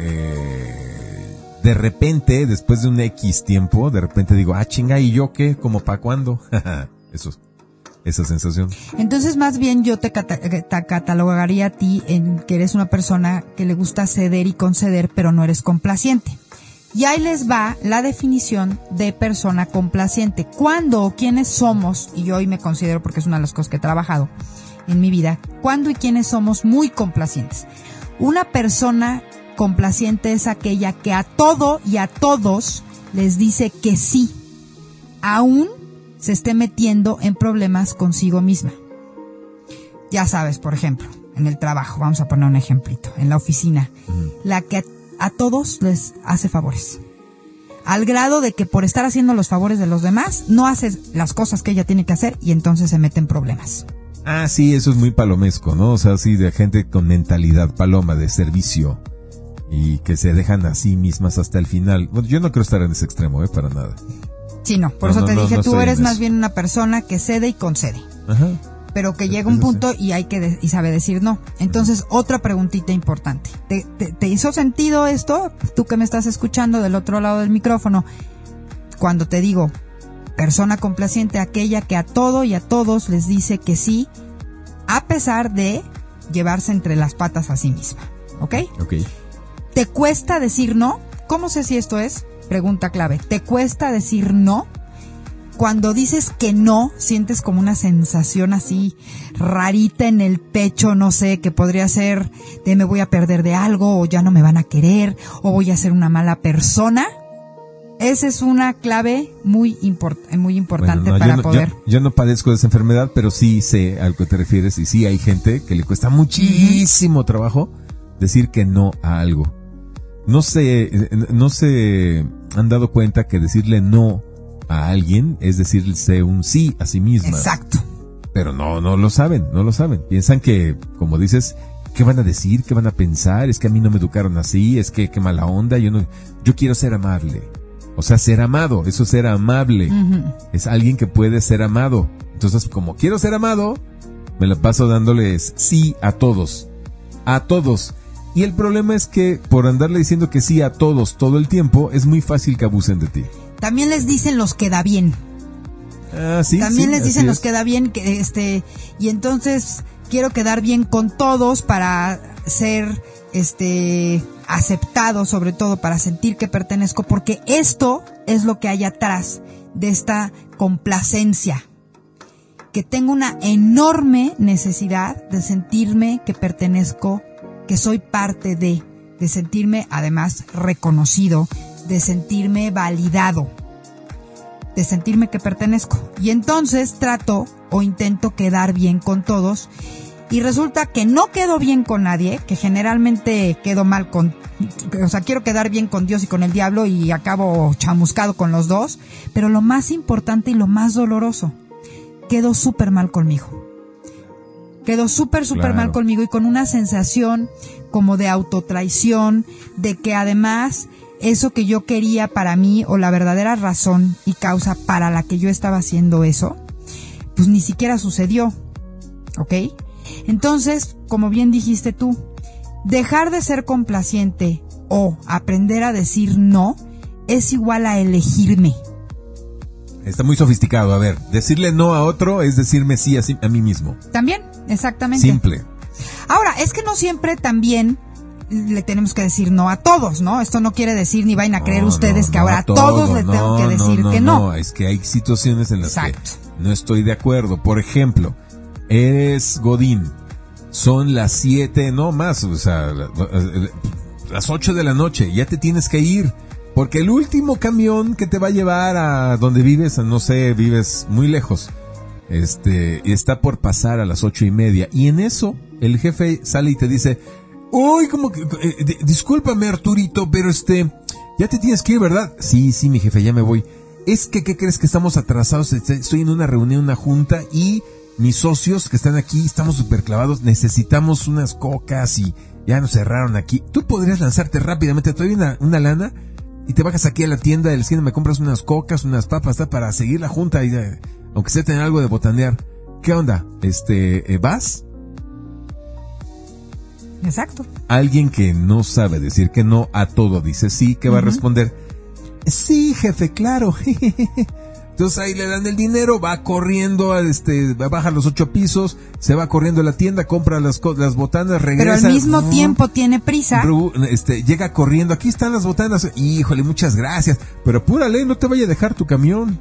eh, de repente, después de un X tiempo, de repente digo, ah, chinga, ¿y yo qué? ¿Como para cuándo? Eso, esa sensación. Entonces, más bien yo te, cata- te catalogaría a ti en que eres una persona que le gusta ceder y conceder, pero no eres complaciente. Y ahí les va la definición de persona complaciente. ¿Cuándo o quiénes somos? Y yo hoy me considero, porque es una de las cosas que he trabajado en mi vida, ¿cuándo y quiénes somos muy complacientes? Una persona complaciente es aquella que a todo y a todos les dice que sí, aún se esté metiendo en problemas consigo misma. Ya sabes, por ejemplo, en el trabajo, vamos a poner un ejemplito, en la oficina, la que a, a todos les hace favores. Al grado de que por estar haciendo los favores de los demás, no hace las cosas que ella tiene que hacer y entonces se mete en problemas. Ah, sí, eso es muy palomesco, ¿no? O sea, sí, de gente con mentalidad paloma, de servicio. Y que se dejan a sí mismas hasta el final. Bueno, yo no quiero estar en ese extremo, ¿eh? Para nada. Sí, no, por No, eso no, te no, dije, tú eres más eso. bien una persona que cede y concede. Ajá. pero que llega un sí. punto y hay que de- y sabe decir no. Entonces, otra preguntita importante. ¿Te, te, te hizo sentido esto? Tú que me estás escuchando del otro lado del micrófono, cuando te digo persona complaciente, aquella que a todo y a todos les dice que sí, a pesar de llevarse entre las patas a sí misma. ¿Ok? Ok. ¿Te cuesta decir no? ¿Cómo sé si esto es? Pregunta clave. ¿Te cuesta decir no? cuando dices que no, sientes como una sensación así rarita en el pecho, no sé, que podría ser de me voy a perder de algo, o ya no me van a querer, o voy a ser una mala persona. Esa es una clave muy, muy importante para poder. Yo, no padezco de esa enfermedad, pero sí sé a lo que te refieres y sí hay gente que le cuesta muchísimo trabajo decir que no a algo. No se, no se han dado cuenta que decirle no a alguien es decirle un sí a sí misma. Exacto. Pero no, no lo saben, no lo saben. Piensan que, como dices, ¿qué van a decir? ¿Qué van a pensar? Es que a mí no me educaron así, es que qué mala onda, yo no, yo quiero ser amable. O sea, ser amado, eso es ser amable. Es alguien que puede ser amado. Entonces, como quiero ser amado, me lo paso dándoles sí a todos. A todos. Y el problema es que por andarle diciendo que sí a todos todo el tiempo, es muy fácil que abusen de ti. También les dicen los queda bien. Ah, sí, También les dicen los queda bien que este y entonces quiero quedar bien con todos para ser este aceptado, sobre todo para sentir que pertenezco, porque esto es lo que hay atrás de esta complacencia, que tengo una enorme necesidad de sentirme que pertenezco, que soy parte de, de sentirme además reconocido, de sentirme validado, de sentirme que pertenezco. Y entonces trato o intento quedar bien con todos y resulta que no quedo bien con nadie, que generalmente quedo mal con, o sea, quiero quedar bien con Dios y con el diablo y acabo chamuscado con los dos, pero lo más importante y lo más doloroso, quedo súper mal conmigo. Quedo súper, súper mal conmigo y con una sensación como de autotraición, de que además eso que yo quería para mí o la verdadera razón y causa para la que yo estaba haciendo eso, pues ni siquiera sucedió. ¿Ok? Entonces, como bien dijiste tú, dejar de ser complaciente o aprender a decir no es igual a elegirme. Está muy sofisticado. A ver, decirle no a otro es decirme sí a, a mí mismo. También, exactamente. Simple. Ahora, es que no siempre también le tenemos que decir no a todos, ¿no? Esto no quiere decir ni vayan a creer ustedes que ahora a todos, le tengo que decir que no. No, es que hay situaciones en las que no estoy de acuerdo. Por ejemplo, eres Godín, son las 7, no más, o sea, las 8 de la noche, ya te tienes que ir. Porque el último camión que te va a llevar a donde vives, no sé, vives muy lejos, este, está por pasar a las ocho y media. Y en eso, el jefe sale y te dice, uy, como que, eh, discúlpame Arturito, pero este, ya te tienes que ir, ¿verdad? Sí, sí, mi jefe, ya me voy. Es que, ¿qué crees que estamos atrasados? Estoy en una reunión, una junta y mis socios que están aquí estamos súper clavados, necesitamos unas cocas y ya nos cerraron aquí. Tú podrías lanzarte rápidamente, te doy una, una lana y te bajas aquí a la tienda del cine, me compras unas cocas, unas papas, para seguir la junta y eh, aunque sea tener algo de botanear. ¿Qué onda? Este, eh, ¿vas? Exacto. Alguien que no sabe decir que no a todo dice sí, que va a responder, sí, jefe, claro. Entonces ahí le dan el dinero, va corriendo, este, baja los ocho pisos, se va corriendo a la tienda, compra las, las botanas, regresa. Pero al mismo tiempo tiene prisa. Este, llega corriendo, aquí están las botanas, híjole, muchas gracias, pero apúrale, no te vaya a dejar tu camión.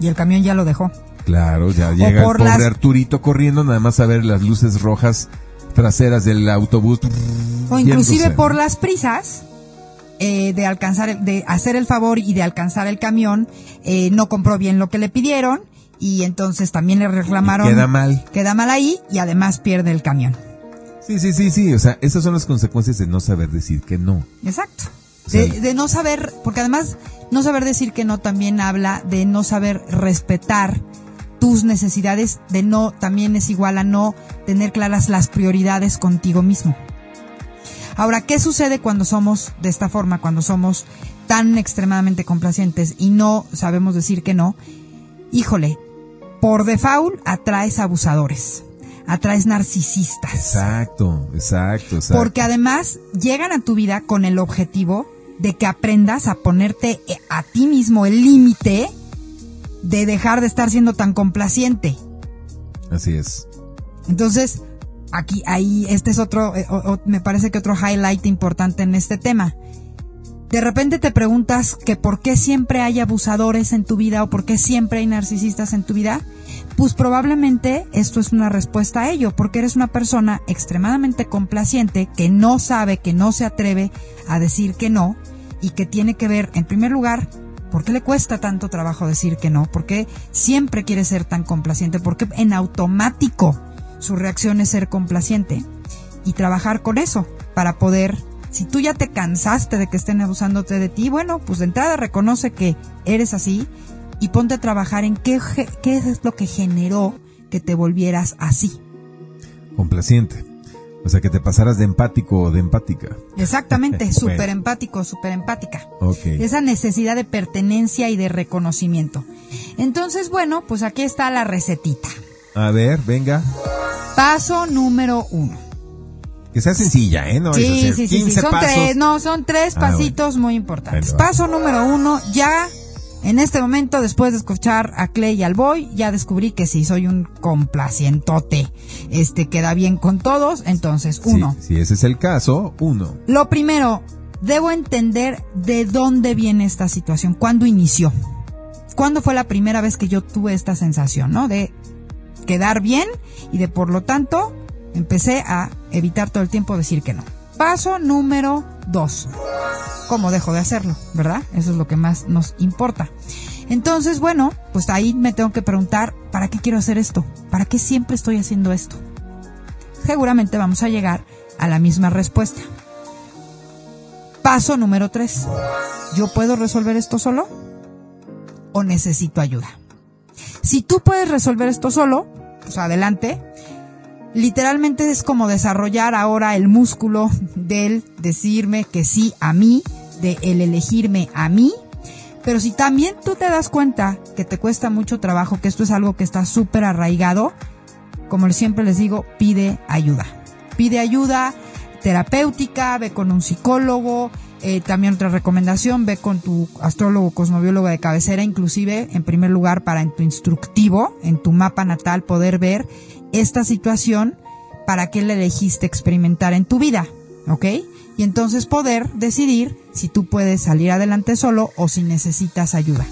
Y el camión ya lo dejó. Claro, ya llega el pobre Arturito corriendo, nada más a ver las luces rojas traseras del autobús. O inclusive por las prisas, eh, de alcanzar, de hacer el favor y de alcanzar el camión, eh, no compró bien lo que le pidieron y entonces también le reclamaron. queda mal. Queda mal ahí y además pierde el camión. Sí, sí, sí, sí. O sea, esas son las consecuencias de no saber decir que no. Exacto. de, de, no saber, porque además no saber decir que no también habla de no saber respetar tus necesidades, de no, también es igual a no tener claras las prioridades contigo mismo. Ahora, ¿qué sucede cuando somos de esta forma, cuando somos tan extremadamente complacientes y no sabemos decir que no? Híjole, por default atraes abusadores, atraes narcisistas. Exacto, exacto, exacto. Porque además llegan a tu vida con el objetivo de que aprendas a ponerte a ti mismo el límite de dejar de estar siendo tan complaciente. Así es. Entonces, aquí, ahí, este es otro, eh, me parece que otro highlight importante en este tema. de repente te preguntas que por qué siempre hay abusadores en tu vida o por qué siempre hay narcisistas en tu vida, pues probablemente esto es una respuesta a ello, porque eres una persona extremadamente complaciente que no sabe, que no se atreve a decir que no y que tiene que ver, en primer lugar, ¿Por qué le cuesta tanto trabajo decir que no? ¿Por qué siempre quiere ser tan complaciente? ¿Por qué en automático su reacción es ser complaciente? Y trabajar con eso para poder si tú ya te cansaste de que estén abusándote de ti, bueno, pues de entrada reconoce que eres así y ponte a trabajar en qué, qué es lo que generó que te volvieras así. Complaciente. O sea, que te pasaras de empático o de empática. Exactamente, súper empático, súper empática. Okay. Esa necesidad de pertenencia y de reconocimiento. Entonces, bueno, pues aquí está la recetita. A ver, venga. Paso número uno que sea sencilla, ¿eh? No sí, sí, sí, Son tres, no, son tres ah, pasitos muy importantes. Paso número uno, ya en este momento, después de escuchar a Clay y al Boy, ya descubrí que sí, soy un complacientote. Este queda bien con todos, entonces, uno. si ese es el caso, uno. Lo primero, debo entender de dónde viene esta situación, cuándo inició. ¿Cuándo fue la primera vez que yo tuve esta sensación, no? De quedar bien y de por lo tanto empecé a evitar todo el tiempo decir que no. Paso número dos. ¿Cómo dejo de hacerlo? ¿Verdad? Eso es lo que más nos importa. Entonces, bueno, pues ahí me tengo que preguntar, ¿para qué quiero hacer esto? ¿Para qué siempre estoy haciendo esto? Seguramente vamos a llegar a la misma respuesta. Paso número tres. ¿Yo puedo resolver esto solo? ¿O necesito ayuda? Si tú puedes resolver esto solo, pues adelante literalmente es como desarrollar ahora el músculo del decirme que sí a mí, de el elegirme a mí. Pero si también tú te das cuenta que te cuesta mucho trabajo, que esto es algo que está súper arraigado, como siempre les digo, pide ayuda. Pide ayuda terapéutica, ve con un psicólogo, eh, también otra recomendación, ve con tu astrólogo, cosmobiólogo de cabecera, inclusive en primer lugar para en tu instructivo, en tu mapa natal, poder ver esta situación para qué le elegiste experimentar en tu vida, ¿ok? Y entonces poder decidir si tú puedes salir adelante solo o si necesitas ayuda.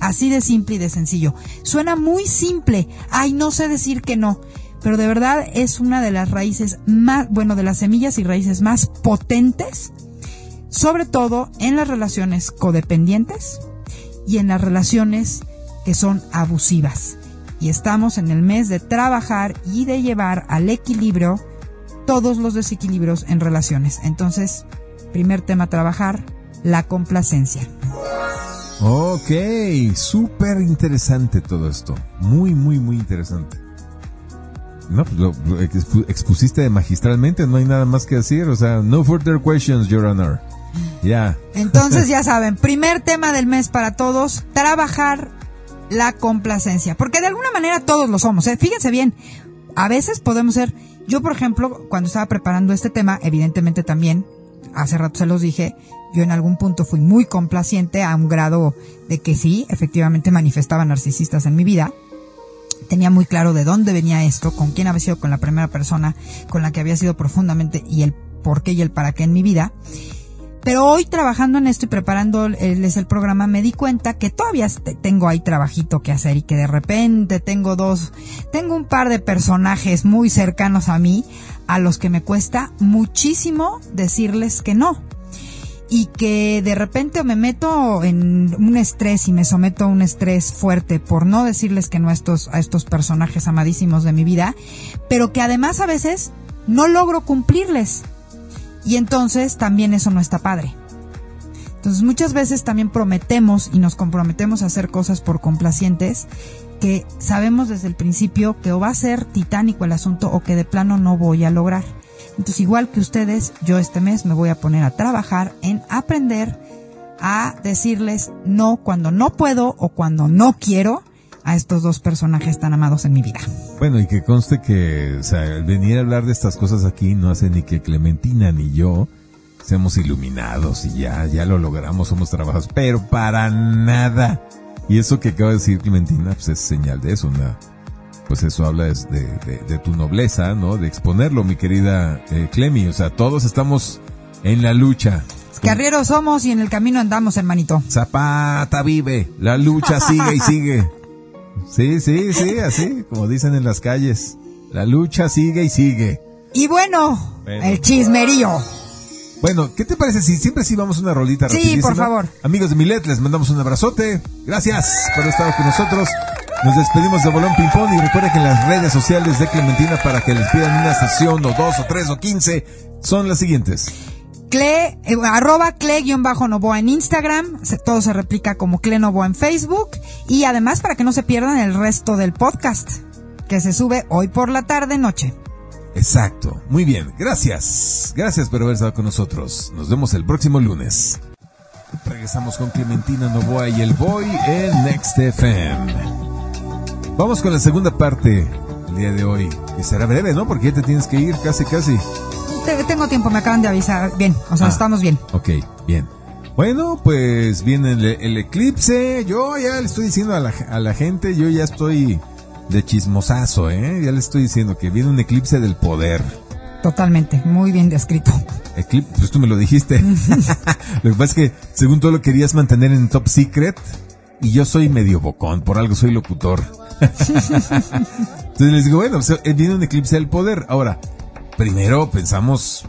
Así de simple y de sencillo. Suena muy simple. Ay, no sé decir que no. Pero de verdad es una de las raíces más, bueno, de las semillas y raíces más potentes, sobre todo en las relaciones codependientes y en las relaciones que son abusivas y estamos en el mes de trabajar y de llevar al equilibrio todos los desequilibrios en relaciones. Entonces, primer tema trabajar, la complacencia. Ok, súper interesante todo esto. Muy, muy, muy interesante. No, pues lo, expusiste magistralmente, no hay nada más que decir. O sea, no further questions, Your Honor. Ya. Entonces, ya saben, primer tema del mes para todos, trabajar la complacencia. Porque de alguna manera todos lo somos. ¿eh? Fíjense bien, a veces podemos ser, yo por ejemplo, cuando estaba preparando este tema, evidentemente también, hace rato se los dije, yo en algún punto fui muy complaciente a un grado de que sí, efectivamente manifestaba narcisistas en mi vida. Tenía muy claro de dónde venía esto, con quién había sido con la primera persona con la que había sido profundamente y el por qué y el para qué en mi vida. Pero hoy trabajando en esto y preparándoles el programa me di cuenta que todavía tengo ahí trabajito que hacer y que de repente tengo dos, tengo un par de personajes muy cercanos a mí a los que me cuesta muchísimo decirles que no. Y que de repente me meto en un estrés y me someto a un estrés fuerte por no decirles que no a estos, a estos personajes amadísimos de mi vida, pero que además a veces no logro cumplirles y entonces también eso no está padre. Entonces muchas veces también prometemos y nos comprometemos a hacer cosas por complacientes que sabemos desde el principio que o va a ser titánico el asunto o que de plano no voy a lograr. Entonces igual que ustedes, yo este mes me voy a poner a trabajar en aprender a decirles no cuando no puedo o cuando no quiero a estos dos personajes tan amados en mi vida. Bueno, y que conste que, o sea, venir a hablar de estas cosas aquí no hace ni que Clementina ni yo seamos iluminados y ya, ya lo logramos, somos trabajos, pero para nada. Y eso que acaba de decir Clementina, pues es señal de eso. Pues eso habla de, de, tu nobleza, ¿no? De exponerlo, mi querida eh, Clemi. O sea, todos estamos en la lucha. Que arrieros somos y en el camino andamos, hermanito. Zapata vive, la lucha sigue y sigue. Sí, sí, sí, así, como dicen en las calles. La lucha sigue y sigue. Y bueno, Bueno. el chismerío. Bueno, ¿qué te parece si siempre sí vamos una rolita Sí, por favor. Amigos de Milet, les mandamos un abrazote. Gracias por estar con nosotros. Nos despedimos de Bolón Ping Pong y recuerden que en las redes sociales de Clementina para que les pidan una sesión o dos o tres o quince son las siguientes. Cle, eh, arroba cle-novoa en Instagram, todo se replica como cle novoa en Facebook y además para que no se pierdan el resto del podcast que se sube hoy por la tarde noche. Exacto. Muy bien. Gracias. Gracias por haber estado con nosotros. Nos vemos el próximo lunes. Regresamos con Clementina Novoa y el Boy en Next FM. Vamos con la segunda parte el día de hoy, que será breve, ¿no? Porque ya te tienes que ir casi, casi. Te- tengo tiempo, me acaban de avisar. Bien, o sea, Ah. estamos bien. Ok, bien. Bueno, pues viene el, el eclipse. Yo ya le estoy diciendo a la, a la gente, yo ya estoy de chismosazo, ¿eh? Ya le estoy diciendo que viene un eclipse del poder. Totalmente, muy bien descrito. Eclipse, pues tú me lo dijiste. lo que pasa es que según tú lo querías mantener en top secret y yo soy medio bocón, por algo soy locutor. Entonces les digo, bueno, pues, eh, viene un eclipse del poder. Ahora, primero pensamos,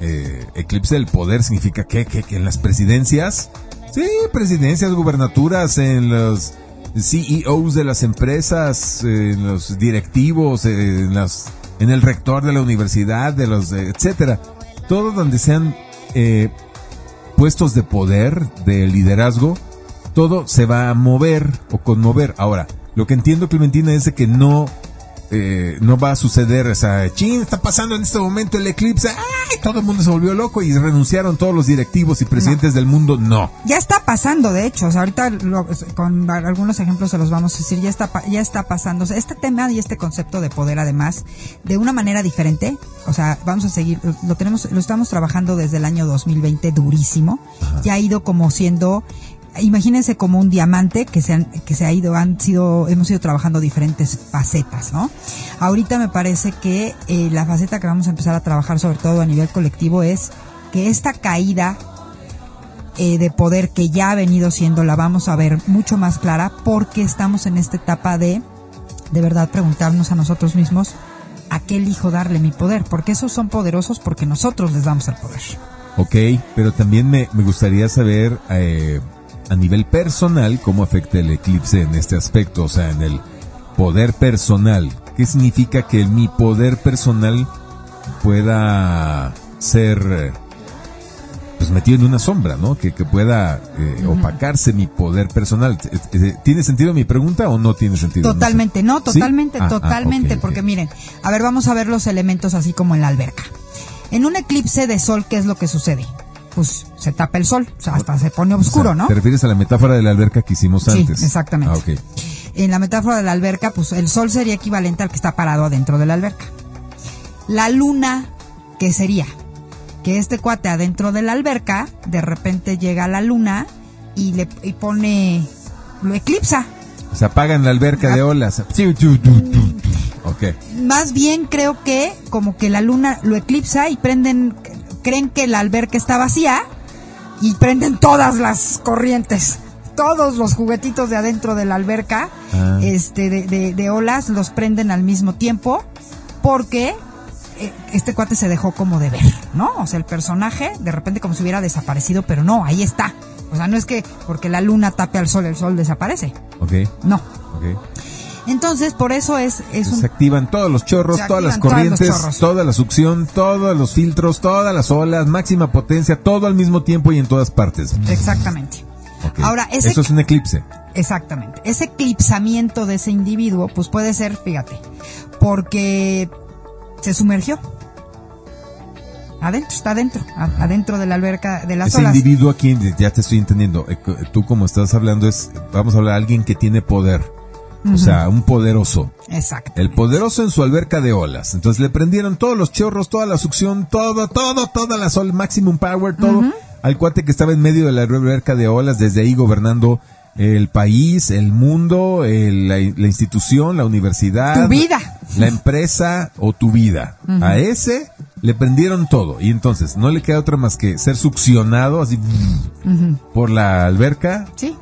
eh, eclipse del poder significa que, en las presidencias, sí, presidencias, gubernaturas, en los CEOs de las empresas, en los directivos, en las, en el rector de la universidad, de los, etcétera. Todo donde sean eh, puestos de poder, de liderazgo, todo se va a mover o conmover. Ahora, lo que entiendo, Clementina, es de que no, eh, no va a suceder esa, chin, está pasando en este momento el eclipse, ay, todo el mundo se volvió loco y renunciaron todos los directivos y presidentes del mundo. No. Ya está pasando, de hecho, o sea, ahorita lo- con algunos ejemplos se los vamos a decir, ya está, ya está pasando. O sea, este tema y este concepto de poder, además, de una manera diferente, o sea, vamos a seguir, lo tenemos, lo estamos trabajando desde el año 2020 durísimo, ya ha ido como siendo, imagínense como un diamante que se han, que se ha ido, han sido, hemos ido trabajando diferentes facetas, ¿no? Ahorita me parece que eh, la faceta que vamos a empezar a trabajar, sobre todo a nivel colectivo, es que esta caída eh, de poder que ya ha venido siendo la vamos a ver mucho más clara porque estamos en esta etapa de de verdad preguntarnos a nosotros mismos a qué elijo darle mi poder porque esos son poderosos porque nosotros les damos el poder Ok, pero también me, me gustaría saber eh, a nivel personal cómo afecta el eclipse en este aspecto, o sea, en el poder personal. ¿Qué significa que mi poder personal pueda ser eh, pues metido en una sombra, ¿no? Que, que pueda eh, opacarse mi poder personal. Eh, eh, ¿Tiene sentido mi pregunta o no tiene sentido? No sé. totalmente no ¿Sí? totalmente Ah, ah, totalmente porque miren a ver vamos a ver los elementos así como en la alberca en un eclipse de sol qué es lo que sucede pues se tapa el sol o sea hasta se pone O sea, oscuro no ¿Te refieres a la metáfora de la alberca que hicimos Sí, antes? exactamente. Ah, ok. en la metáfora de la alberca, pues el sol sería equivalente al que está parado adentro de la alberca. La luna, ¿qué sería? Que este cuate adentro de la alberca, de repente llega la luna y le y pone, lo eclipsa. Se apagan la alberca de olas. Tu, tu, tu, tu. Ok. Más bien creo que como que la luna lo eclipsa y prenden, creen que la alberca está vacía y prenden todas las corrientes. Todos los juguetitos de adentro de la alberca, Ah. este, de, de- de olas, los prenden al mismo tiempo porque eh, este cuate se dejó como de ver, ¿no? O sea, el personaje de repente como si hubiera desaparecido, pero no, ahí está. O sea, no es que porque la luna tape al sol, el sol desaparece. Ok. No. Ok. Entonces, por eso es, es un Se activan todos los chorros, todas las corrientes, toda la succión, todos los filtros, todas las olas, máxima potencia, todo al mismo tiempo y en todas partes. Exactamente. Ahora, ese- Eso es un eclipse. Exactamente. Ese eclipsamiento de ese individuo, pues puede ser, fíjate, porque se sumergió. Adentro, está adentro, adentro de la alberca de las Ese olas. individuo aquí, ya te estoy entendiendo, eh, tú como estás hablando es, vamos a hablar de alguien que tiene poder. O sea, un poderoso. Exacto. El poderoso en su alberca de olas. Entonces le prendieron todos los chorros, toda la succión, todo, todo, toda la sol, maximum power, todo al cuate que estaba en medio de la alberca de olas, desde ahí gobernando el país, el mundo, el- la, la institución, la universidad. Tu vida. La empresa o tu vida. A ese le prendieron todo y entonces no le queda otra más que ser succionado así por la alberca. Sí.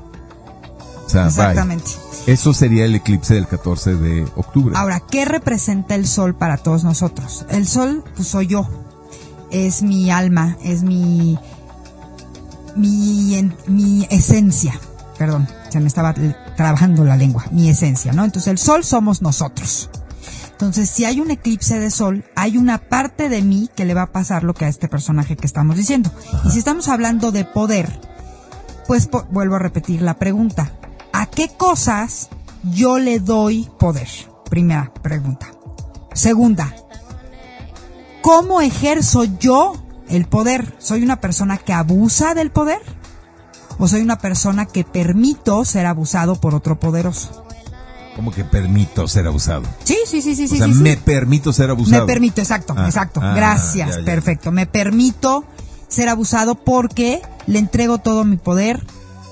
O sea, bye. Exactamente. Eso sería el eclipse del 14 de octubre. Ahora, ¿qué representa el sol para todos nosotros? El sol, pues soy yo. Es mi alma, es mi. mi, en- mi esencia. Perdón, se me estaba trabajando la lengua. Mi esencia, ¿no? Entonces, el sol somos nosotros. Entonces, si hay un eclipse de sol, hay una parte de mí que le va a pasar lo que a este personaje que estamos diciendo. Y si estamos hablando de poder, pues po- vuelvo a repetir la pregunta. ¿A qué cosas yo le doy poder? Primera pregunta. Segunda, ¿cómo ejerzo yo el poder? ¿Soy una persona que abusa del poder? ¿O soy una persona que permito ser abusado por otro poderoso? Como que permito ser abusado. Sí, sí, sí, sí, o sí. sea, sí, sí. me permito ser abusado. Me permito, exacto, Ah, exacto. ah, Gracias, ya, ya. perfecto. Me permito ser abusado porque le entrego todo mi poder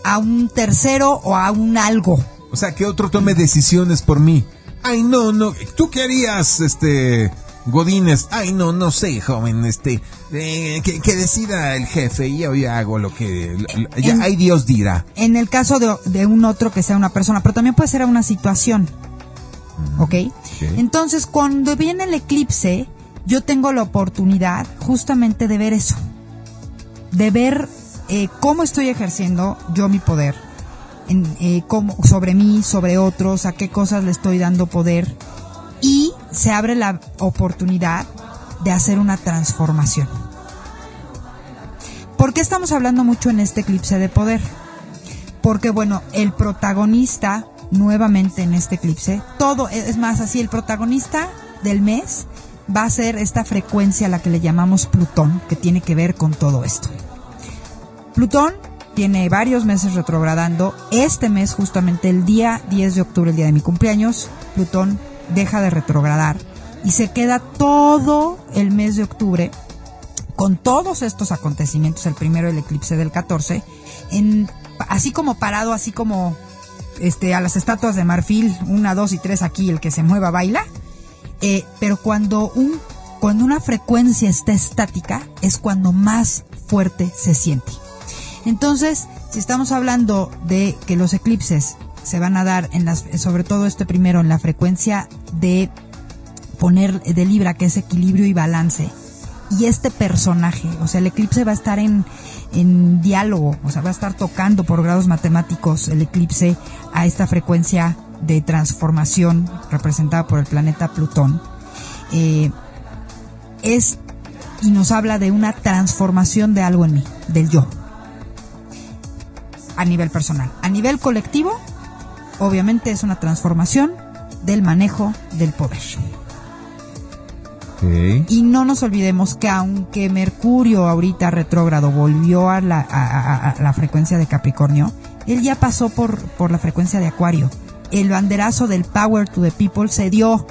a un tercero o a un algo. O sea, que otro tome decisiones por mí. Ay, no, no. ¿Tú qué harías, este, Godínez? Ay, no, no sé, joven, este, eh, que, que decida el jefe y yo ya hago lo que, ya, En- ay, Dios dirá. En el caso de, de un otro que sea una persona, pero también puede ser una situación. ¿Ok? Entonces, cuando viene el eclipse, yo tengo la oportunidad justamente de ver eso. De ver eh, cómo estoy ejerciendo yo mi poder. En, eh, cómo, sobre mí, sobre otros, a qué cosas le estoy dando poder. Y se abre la oportunidad de hacer una transformación. ¿Por qué estamos hablando mucho en este eclipse de poder? Porque bueno, el protagonista nuevamente en este eclipse, todo, es más así, el protagonista del mes va a ser esta frecuencia a la que le llamamos Plutón, que tiene que ver con todo esto. Plutón tiene varios meses retrogradando. Este mes, justamente el día 10 de octubre, el día de mi cumpleaños, Plutón deja de retrogradar y se queda todo el mes de octubre con todos estos acontecimientos, el primero el eclipse del 14, en, así como parado, así como este, a las estatuas de marfil, una, dos y tres aquí, el que se mueva baila, eh, pero cuando, un, cuando una frecuencia está estática es cuando más fuerte se siente. Entonces, si estamos hablando de que los eclipses se van a dar en las, sobre todo este primero en la frecuencia de poner de Libra, que es equilibrio y balance, y este personaje, o sea, el eclipse va a estar en, en diálogo, o sea, va a estar tocando por grados matemáticos el eclipse a esta frecuencia de transformación representada por el planeta Plutón. Eh, es y nos habla de una transformación de algo en mí, del yo, a nivel personal. A nivel colectivo, obviamente es una transformación del manejo del poder. Y no nos olvidemos que aunque Mercurio ahorita retrógrado volvió a la, a- a- a la frecuencia de Capricornio, él ya pasó por, por la frecuencia de Acuario. El banderazo del Power to the People se dio.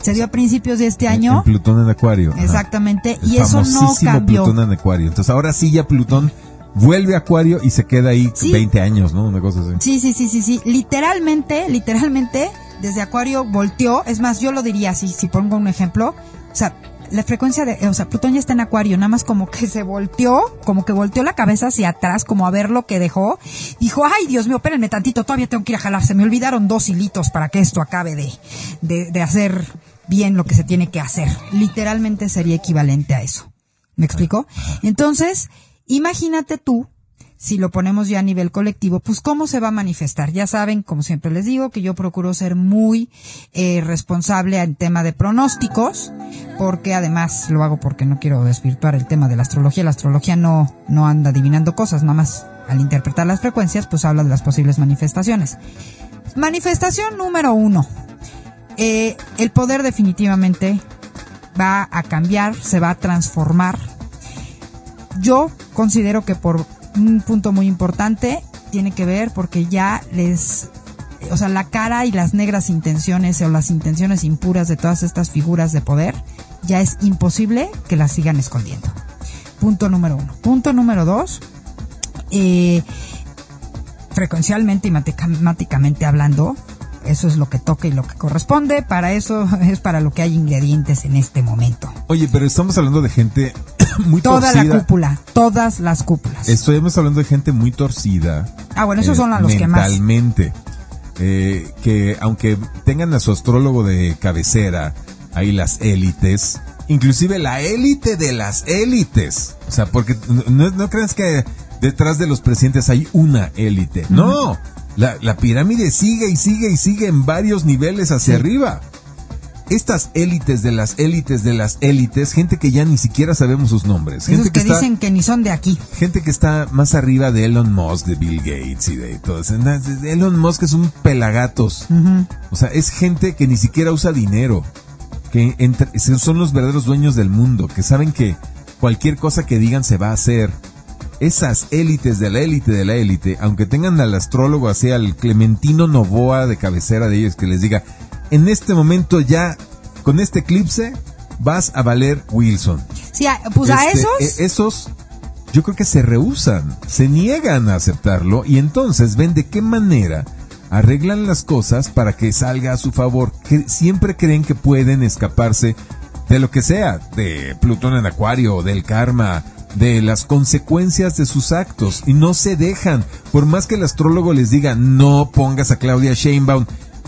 Se dio a principios de este año. En Plutón en Acuario. ajá. Exactamente. El Y eso no cambió. Plutón en Acuario. Entonces ahora sí ya Plutón vuelve a Acuario y se queda ahí Sí. 20 años, ¿no? Una cosa así. Sí, sí, sí, sí, sí. Literalmente, literalmente, desde Acuario volteó. Es más, yo lo diría así, si pongo un ejemplo. O sea, la frecuencia de, o sea, Plutón ya está en Acuario, nada más como que se volteó, como que volteó la cabeza hacia atrás, como a ver lo que dejó. Dijo, ay, Dios mío, espérenme tantito, todavía tengo que ir a jalar. Se me olvidaron dos hilitos para que esto acabe de, de, de hacer bien lo que se tiene que hacer. Literalmente sería equivalente a eso. ¿Me explico? Entonces, imagínate tú si lo ponemos ya a nivel colectivo, pues cómo se va a manifestar. Ya saben, como siempre les digo, que yo procuro ser muy eh, responsable en tema de pronósticos, porque además lo hago porque no quiero desvirtuar el tema de la astrología. La astrología no, no anda adivinando cosas, nada más al interpretar las frecuencias, pues habla de las posibles manifestaciones. Manifestación número uno. Eh, el poder definitivamente va a cambiar, se va a transformar. Yo considero que por un punto muy importante tiene que ver porque ya les, o sea, la cara y las negras intenciones o las intenciones impuras de todas estas figuras de poder, ya es imposible que las sigan escondiendo. Punto número uno. Punto número dos, eh, frecuencialmente y matemáticamente hablando, eso es lo que toca y lo que corresponde. Para eso es para lo que hay ingredientes en este momento. Oye, pero estamos hablando de gente muy Toda torcida. la cúpula, todas las cúpulas. Estamos hablando de gente muy torcida. ah, bueno, esos eh, son a los que más. mentalmente. Eh, que aunque tengan a su astrólogo de cabecera, ahí las élites, inclusive la élite de las élites. O sea, porque no, no creas que detrás de los presidentes hay una élite. No, la, la pirámide sigue y sigue y sigue en varios niveles hacia Sí. arriba. Estas élites de las élites de las élites, gente que ya ni siquiera sabemos sus nombres. Gente Esos que, está- dicen que ni son de aquí. gente que está más arriba de Elon Musk, de Bill Gates y de todo eso. Na- Elon Musk es un pelagatos. O sea, es gente que ni siquiera usa dinero. Que entre- son los verdaderos dueños del mundo. Que saben que cualquier cosa que digan se va a hacer. Esas élites de la élite de la élite, aunque tengan al astrólogo así, al Clementino Novoa de cabecera de ellos, que les diga, en este momento ya, con este eclipse, vas a valer Wilson. Sí, pues a Este, esos. e- esos, yo creo que se rehusan, se niegan a aceptarlo y entonces ven de qué manera arreglan las cosas para que salga a su favor. Que siempre creen que pueden escaparse de lo que sea, de Plutón en Acuario, del karma, de las consecuencias de sus actos y no se dejan. Por más que el astrólogo les diga, no pongas a Claudia Sheinbaum,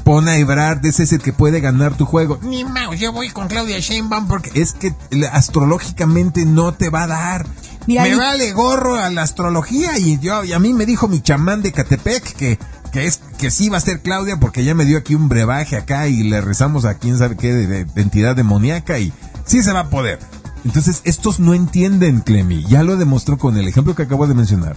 pon a Ebrard, ese es el que puede ganar tu juego. Ni mouse, yo voy con Claudia Sheinbaum porque es que astrológicamente no te va a dar. Mira, me vale gorro a la astrología y yo y a mí me dijo mi chamán de Catepec que que es que sí va a ser Claudia porque ya me dio aquí un brebaje acá y le rezamos a quién sabe qué de, de- de entidad demoníaca y sí se va a poder. Entonces, estos no entienden, Clemi. Ya lo demostró con el ejemplo que acabo de mencionar.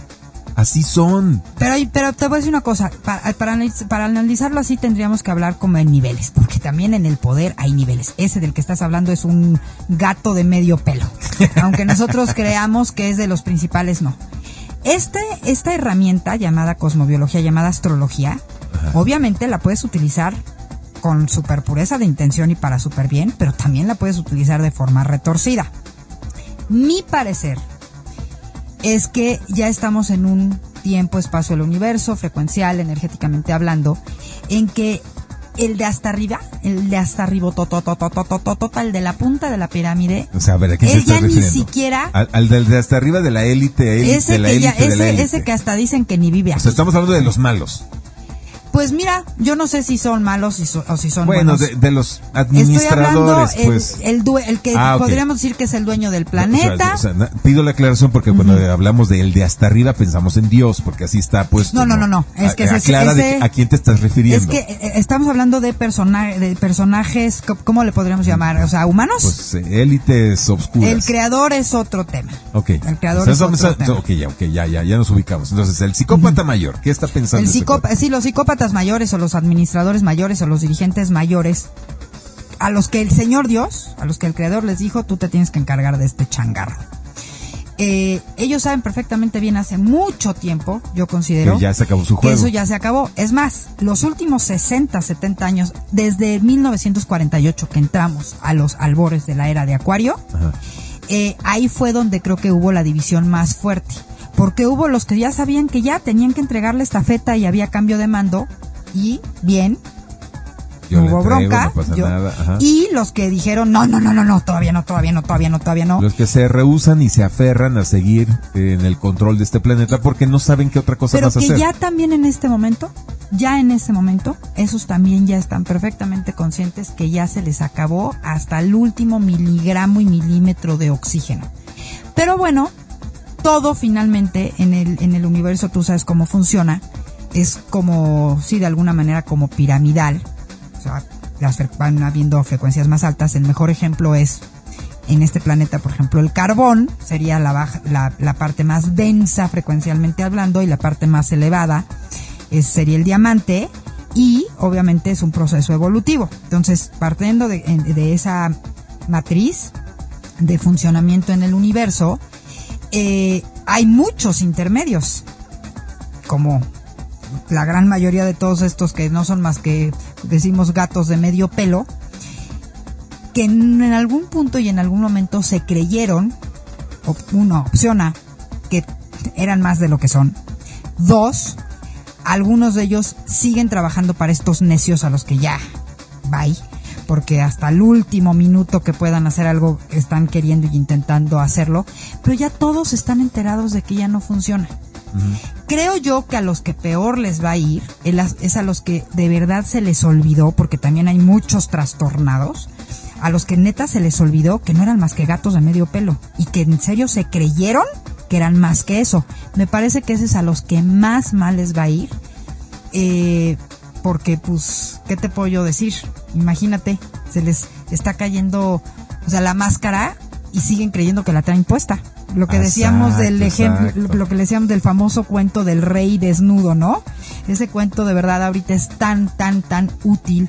Así son. Pero, pero te voy a decir una cosa, para, para, analiz- para analizarlo así tendríamos que hablar como en niveles, porque también en el poder hay niveles. Ese del que estás hablando es un gato de medio pelo, aunque nosotros creamos que es de los principales, no. Este, esta herramienta llamada cosmobiología, llamada astrología, obviamente la puedes utilizar con super pureza de intención y para super bien, pero también la puedes utilizar de forma retorcida. Mi parecer es que ya estamos en un tiempo, espacio del universo, frecuencial, energéticamente hablando, en que el de hasta arriba, el de hasta arriba, el de la punta de la pirámide, O sea, a ver, ¿a qué se él está ya ni siquiera, Al, al del de hasta arriba de la élite, élite, ese de la que ya, élite, de la ese, élite. ese que hasta dicen que ni vive O sea, estamos hablando de los malos. Pues mira, yo no sé si son malos y so- o si son Bueno, buenos. de, de los Estoy hablando administradores, el, pues. el, due- el que Ah, podríamos decir que es el dueño del O planeta. sea, o sea, na- pido la aclaración porque cuando hablamos de el de hasta arriba pensamos en Dios, porque así está puesto. No, no, no, no. Es que ese- de ese- a quién te estás refiriendo. Es que eh, estamos hablando de, persona, de personajes, ¿cómo le podríamos llamar? O sea, humanos. Pues eh, élites obscuras. el creador es otro tema. Ok. El creador O sea, es otro a- tema. ok, ya, ok, ya, ya, ya nos ubicamos. Entonces, el psicópata mayor, ¿qué está pensando? El ese psicópa- cuate? sí, los psicópatas mayores o los administradores mayores o los dirigentes mayores, a los que el Señor Dios, a los que el Creador les dijo, tú te tienes que encargar de este changarro. Eh, ellos saben perfectamente bien hace mucho tiempo, yo considero, Que ya se acabó su que juego. eso ya se acabó. Es más, los últimos 60, 70 años, desde 1948 que entramos a los albores de la era de Acuario, eh, ahí fue donde creo que hubo la división más fuerte. Porque hubo los que ya sabían que ya tenían que entregarle esta feta y había cambio de mando. Y bien, Yo hubo entrego, bronca. no pasa yo- y los que dijeron, no, no, no, no, no, todavía no, todavía no, todavía no, todavía no. Los que se rehusan y se aferran a seguir eh, en el control de este planeta porque no saben qué otra cosa Pero vas a que hacer. ya también en este momento, ya en este momento, esos también ya están perfectamente conscientes que ya se les acabó hasta el último miligramo y milímetro de oxígeno. Pero bueno, todo finalmente en el, en el universo, tú sabes cómo funciona, es como, sí, de alguna manera como piramidal. O sea, las van habiendo frecuencias más altas. El mejor ejemplo es en este planeta, por ejemplo, el carbón sería la, baja, la, la parte más densa frecuencialmente hablando y la parte más elevada es, sería el diamante y obviamente es un proceso evolutivo. Entonces, partiendo de, de esa matriz de funcionamiento en el universo, eh, hay muchos intermedios, como la gran mayoría de todos estos que no son más que decimos gatos de medio pelo, que en, algún punto y en algún momento se creyeron, uno, opción A, que eran más de lo que son. Dos, algunos de ellos siguen trabajando para estos necios a los que ya, bye, porque hasta el último minuto que puedan hacer algo están queriendo y intentando hacerlo, pero ya todos están enterados de que ya no funciona. Creo yo que a los que peor les va a ir es a los que de verdad se les olvidó, porque también hay muchos trastornados, a los que neta se les olvidó que no eran más que gatos de medio pelo y que en serio se creyeron que eran más que eso. Me parece que ese es a los que más mal les va a ir. Eh, porque, pues, ¿qué te puedo yo decir? Imagínate, se les está cayendo, o sea, la máscara y siguen creyendo que la traen puesta. Lo que decíamos del ejemplo, lo que decíamos del famoso cuento del rey desnudo, ¿no? Ese cuento de verdad ahorita es tan, tan, tan útil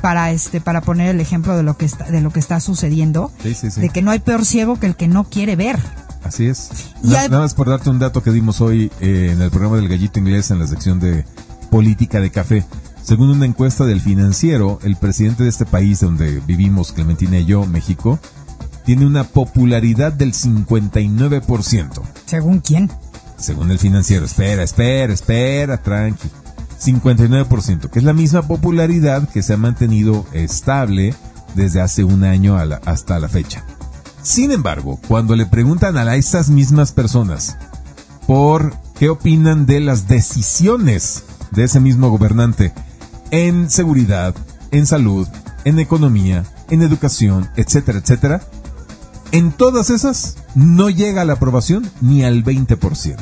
para este, para poner el ejemplo de lo que está, de lo que está sucediendo, de que no hay peor ciego que el que no quiere ver. Así es. Nada, más por darte un dato que dimos hoy eh, en el programa del Gallito Inglés en la sección de política de café. Según una encuesta del financiero, el presidente de este país donde vivimos, Clementina y yo, México, tiene una popularidad del 59%. ¿Según quién? Según el financiero. Espera, espera, espera, tranqui. 59%, que es la misma popularidad que se ha mantenido estable desde hace un año hasta la fecha. Sin embargo, cuando le preguntan a estas mismas personas por qué opinan de las decisiones de ese mismo gobernante en seguridad, en salud, en economía, en educación, etcétera, etcétera, en todas esas no llega la aprobación ni al 20%.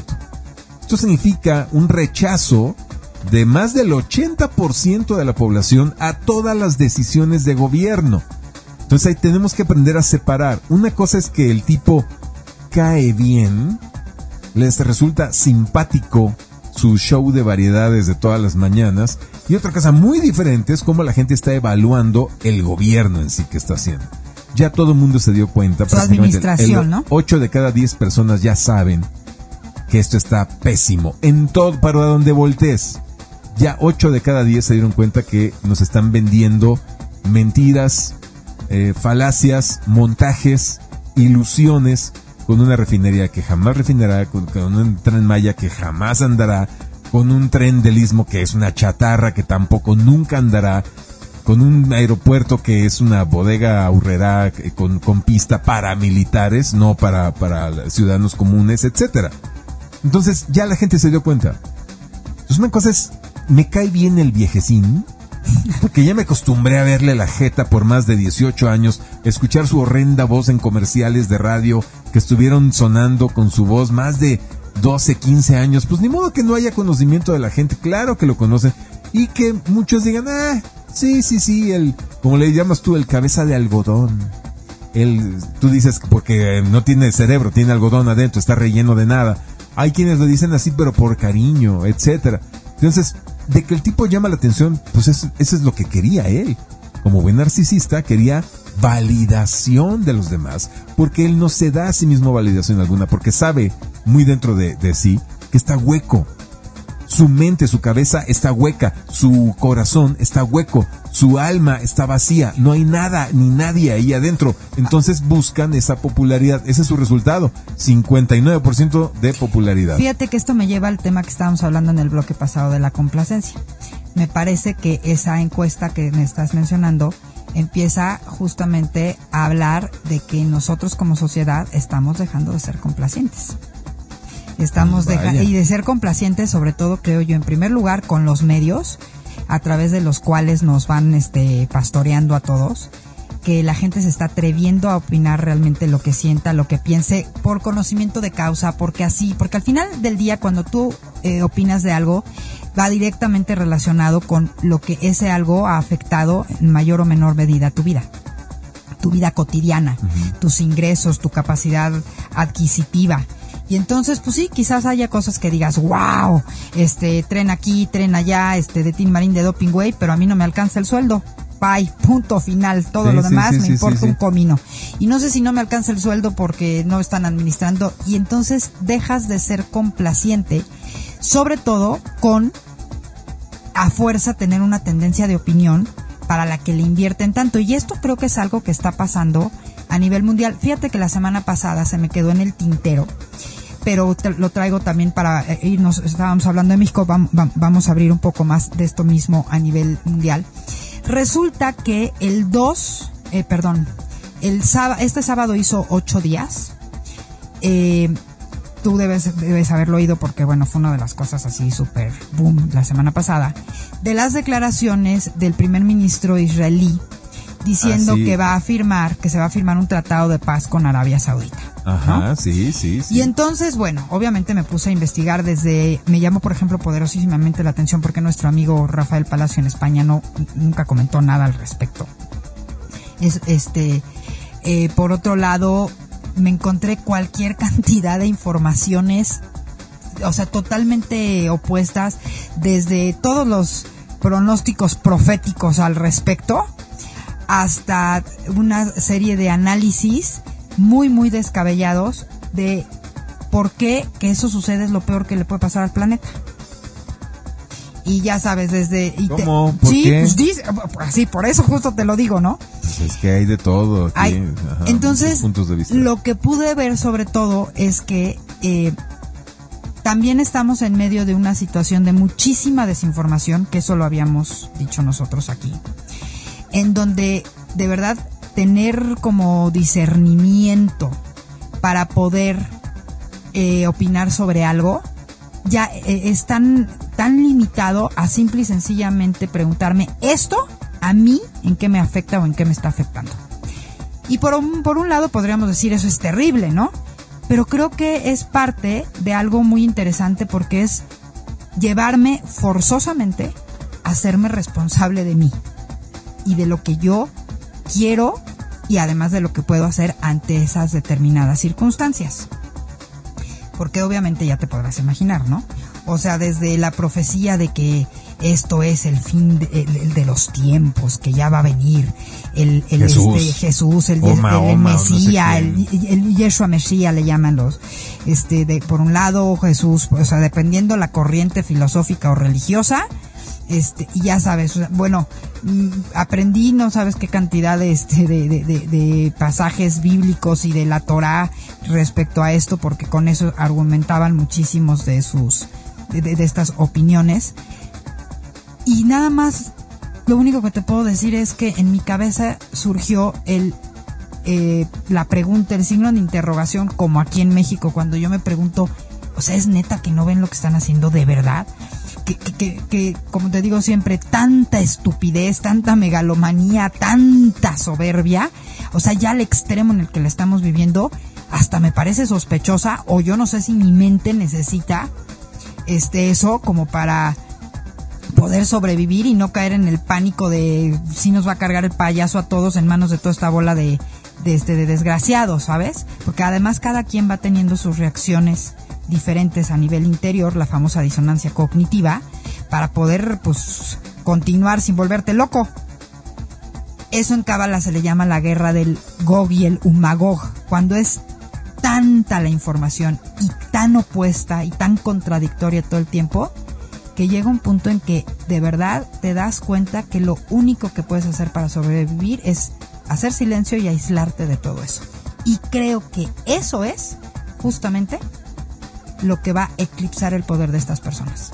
Esto significa un rechazo de más del 80% de la población a todas las decisiones de gobierno. Entonces ahí tenemos que aprender a separar. Una cosa es que el tipo cae bien, les resulta simpático su show de variedades de todas las mañanas. Y otra cosa muy diferente es cómo la gente está evaluando el gobierno en sí que está haciendo. Ya todo el mundo se dio cuenta. Su administración, ¿no? 8 de cada 10 personas ya saben que esto está pésimo. En todo, para donde voltees. Ya 8 de cada 10 se dieron cuenta que nos están vendiendo mentiras, eh, falacias, montajes, ilusiones con una refinería que jamás refinará, con, un tren Maya que jamás andará, con un tren del istmo que es una chatarra que tampoco nunca andará, con un aeropuerto que es una bodega aurrera eh, con, pista para militares, no para, para ciudadanos comunes, etcétera. Entonces ya la gente se dio cuenta. Entonces una cosa es, me cae bien el viejecín, porque ya me acostumbré a verle la jeta por más de 18 años, escuchar su horrenda voz en comerciales de radio que estuvieron sonando con su voz más de 12, 15 años. Pues ni modo que no haya conocimiento de la gente, claro que lo conocen. Y que muchos digan, ah, sí, sí, sí, el, como le llamas tú, el cabeza de algodón. El, tú dices porque no tiene cerebro, tiene algodón adentro, está relleno de nada. Hay quienes lo dicen así, pero por cariño, etcétera. Entonces, de que el tipo llama la atención, pues eso, es lo que quería él. Como buen narcisista, quería validación de los demás, porque él no se da a sí mismo validación alguna, porque sabe muy dentro de, de sí que está hueco, su mente, su cabeza está hueca, su corazón está hueco, su alma está vacía, no hay nada ni nadie ahí adentro. Entonces buscan esa popularidad, ese es su resultado, 59% de popularidad. Fíjate que esto me lleva al tema que estábamos hablando en el bloque pasado de la complacencia. Me parece que esa encuesta que me estás mencionando empieza justamente a hablar de que nosotros como sociedad estamos dejando de ser complacientes. Estamos dejando, y de ser complacientes, sobre todo, creo yo, en primer lugar, con los medios, a través de los cuales nos van este, pastoreando a todos, que la gente se está atreviendo a opinar realmente lo que sienta, lo que piense, por conocimiento de causa, porque así, porque al final del día, cuando tú eh, opinas de algo, va directamente relacionado con lo que ese algo ha afectado en mayor o menor medida tu vida tu vida cotidiana, tus ingresos, tu capacidad adquisitiva. Y entonces, pues sí, quizás haya cosas que digas, wow, este, tren aquí, tren allá, este, de Tim Marín de Doping Way, pero a mí no me alcanza el sueldo. Bye, punto final. Todo lo demás me importa un comino. Y no sé si no me alcanza el sueldo porque no están administrando. Y entonces dejas de ser complaciente, sobre todo con a fuerza tener una tendencia de opinión para la que le invierten tanto. Y esto creo que es algo que está pasando a nivel mundial. Fíjate que la semana pasada se me quedó en el tintero pero lo traigo también para eh, irnos, estábamos hablando de México, vamos a abrir un poco más de esto mismo a nivel mundial. Resulta que el 2, eh, perdón, el sábado, este sábado hizo ocho días. Eh, tú debes, debes haberlo oído porque, bueno, fue una de las cosas así súper boom la semana pasada. De las declaraciones del primer ministro israelí diciendo ah, que va a firmar, que se va a firmar un tratado de paz con Arabia Saudita. Ajá, sí, sí, sí. Y entonces, bueno, obviamente me puse a investigar desde, me llamó por ejemplo poderosísimamente la atención porque nuestro amigo Rafael Palacio en España no, nunca comentó nada al respecto. Es, este, eh, por otro lado, me encontré cualquier cantidad de informaciones, o sea, totalmente opuestas, desde todos los pronósticos proféticos al respecto, hasta una serie de análisis muy, muy descabellados de por qué que eso sucede es lo peor que le puede pasar al planeta. Y ya sabes, desde... ¿Cómo? ¿Por sí, qué? pues dice, sí, por eso justo te lo digo, ¿no? Pues es que hay de todo. entonces, lo que pude ver sobre todo es que eh, también estamos en medio de una situación de muchísima desinformación, que eso lo habíamos dicho nosotros aquí en donde de verdad tener como discernimiento para poder eh, opinar sobre algo ya eh, es tan, tan limitado a simple y sencillamente preguntarme esto a mí en qué me afecta o en qué me está afectando. Y por un, por un lado podríamos decir eso es terrible, ¿no? Pero creo que es parte de algo muy interesante porque es llevarme forzosamente a hacerme responsable de mí y de lo que yo quiero y además de lo que puedo hacer ante esas determinadas circunstancias. Porque obviamente ya te podrás imaginar, ¿no? O sea, desde la profecía de que esto es el fin de, los tiempos, que ya va a venir el, el Jesús, este, Jesús el, Mesías, el, Yeshua Mesías le llaman los, este, de, por un lado Jesús, o sea, dependiendo la corriente filosófica o religiosa, este, y ya sabes, bueno, aprendí no sabes qué cantidad de, este, de, pasajes bíblicos y de la Torah respecto a esto, porque con eso argumentaban muchísimos de sus, de, estas opiniones. Y nada más, lo único que te puedo decir es que en mi cabeza surgió el, eh, la pregunta, el signo de interrogación, como aquí en México, cuando yo me pregunto, o sea, ¿es neta que no ven lo que están haciendo de verdad? Que, como te digo siempre, tanta estupidez, tanta megalomanía, tanta soberbia, o sea, ya al extremo en el que la estamos viviendo, hasta me parece sospechosa, o yo no sé si mi mente necesita este eso como para poder sobrevivir y no caer en el pánico de si nos va a cargar el payaso a todos en manos de toda esta bola de, este, de desgraciados, ¿sabes? Porque además cada quien va teniendo sus reacciones diferentes a nivel interior, la famosa disonancia cognitiva, para poder pues continuar sin volverte loco. Eso en Cábala se le llama la guerra del Gog y el Umagog, cuando es tanta la información y tan opuesta y tan contradictoria todo el tiempo, que llega un punto en que de verdad te das cuenta que lo único que puedes hacer para sobrevivir es hacer silencio y aislarte de todo eso. Y creo que eso es justamente lo que va a eclipsar el poder de estas personas.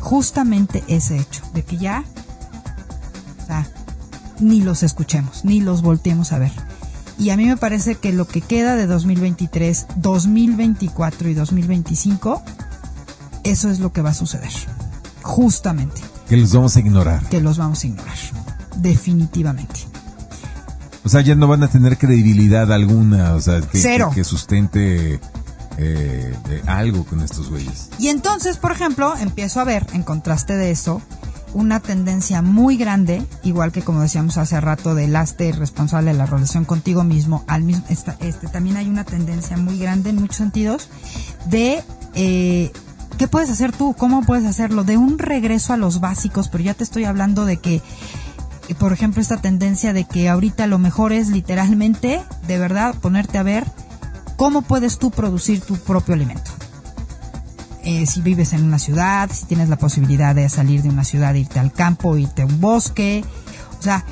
Justamente ese hecho, de que ya, o sea, ni los escuchemos, ni los volteemos a ver. Y a mí me parece que lo que queda de 2023, 2024 y 2025, eso es lo que va a suceder. Justamente. Que los vamos a ignorar. Que los vamos a ignorar. Definitivamente. O sea, ya no van a tener credibilidad alguna, o sea, que, que sustente eh, algo con estos güeyes. Y entonces, por ejemplo, empiezo a ver, en contraste de eso, una tendencia muy grande, igual que como decíamos hace rato del aste responsable de la relación contigo mismo, al mismo, este, también hay una tendencia muy grande en muchos sentidos de eh, qué puedes hacer tú, cómo puedes hacerlo, de un regreso a los básicos, pero ya te estoy hablando de que por ejemplo, esta tendencia de que ahorita lo mejor es literalmente, de verdad, ponerte a ver ¿Cómo puedes tú producir tu propio alimento? Eh, si vives en una ciudad, si tienes la posibilidad de salir de una ciudad, irte al campo, irte a un bosque, o sea,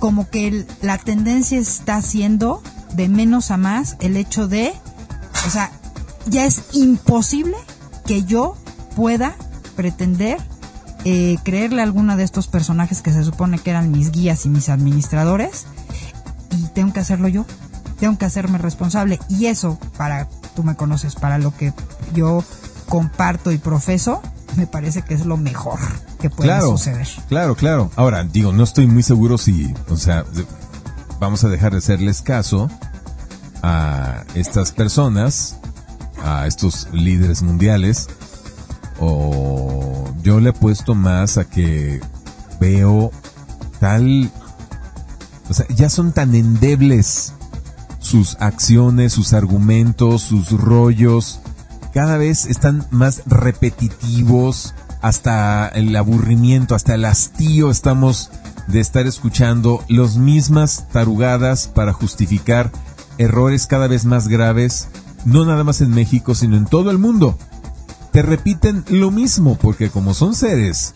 como que la tendencia está siendo de menos a más el hecho de, o sea, ya es imposible que yo pueda pretender eh, creerle a alguna de estos personajes que se supone que eran mis guías y mis administradores y tengo que hacerlo yo, tengo que hacerme responsable y eso para, tú me conoces, para lo que yo comparto y profeso, me parece que es lo mejor que puede suceder. Claro, claro. Ahora, digo, no estoy muy seguro si, o sea, vamos a dejar de hacerles caso a estas personas, a estos líderes mundiales, o yo le he puesto más a que veo tal, o sea, ya son tan endebles sus acciones, sus argumentos, sus rollos, cada vez están más repetitivos, hasta el aburrimiento, hasta el hastío estamos de estar escuchando las mismas tarugadas para justificar errores cada vez más graves, no nada más en México, sino en todo el mundo. Te repiten lo mismo porque como son seres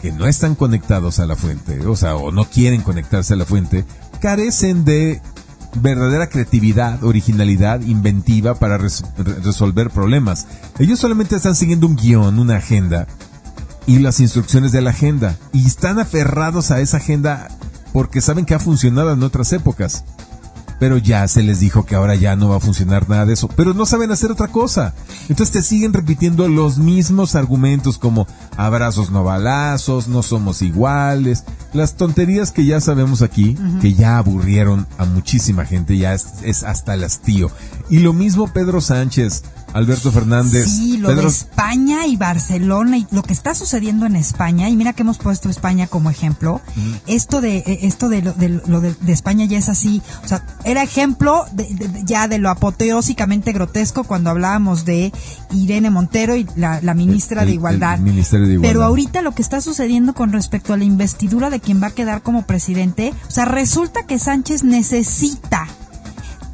que no están conectados a la fuente, o sea, o no quieren conectarse a la fuente, carecen de verdadera creatividad, originalidad, inventiva para resolver problemas. Ellos solamente están siguiendo un guion, una agenda y las instrucciones de la agenda y están aferrados a esa agenda porque saben que ha funcionado en otras épocas pero ya se les dijo que ahora ya no va a funcionar nada de eso, pero no saben hacer otra cosa. Entonces te siguen repitiendo los mismos argumentos como abrazos no balazos, no somos iguales, las tonterías que ya sabemos aquí, que ya aburrieron a muchísima gente, ya es, es hasta el hastío. Y lo mismo Pedro Sánchez, Alberto Fernández. Sí, lo de España y Barcelona y lo que está sucediendo en España, y mira que hemos puesto España como ejemplo, esto de eh, esto de lo, de, España ya es así, o sea, era ejemplo ya de lo apoteósicamente grotesco cuando hablábamos de Irene Montero y la, ministra de Igualdad. Pero ahorita lo que está sucediendo con respecto a la investidura de quien va a quedar como presidente, o sea, resulta que Sánchez necesita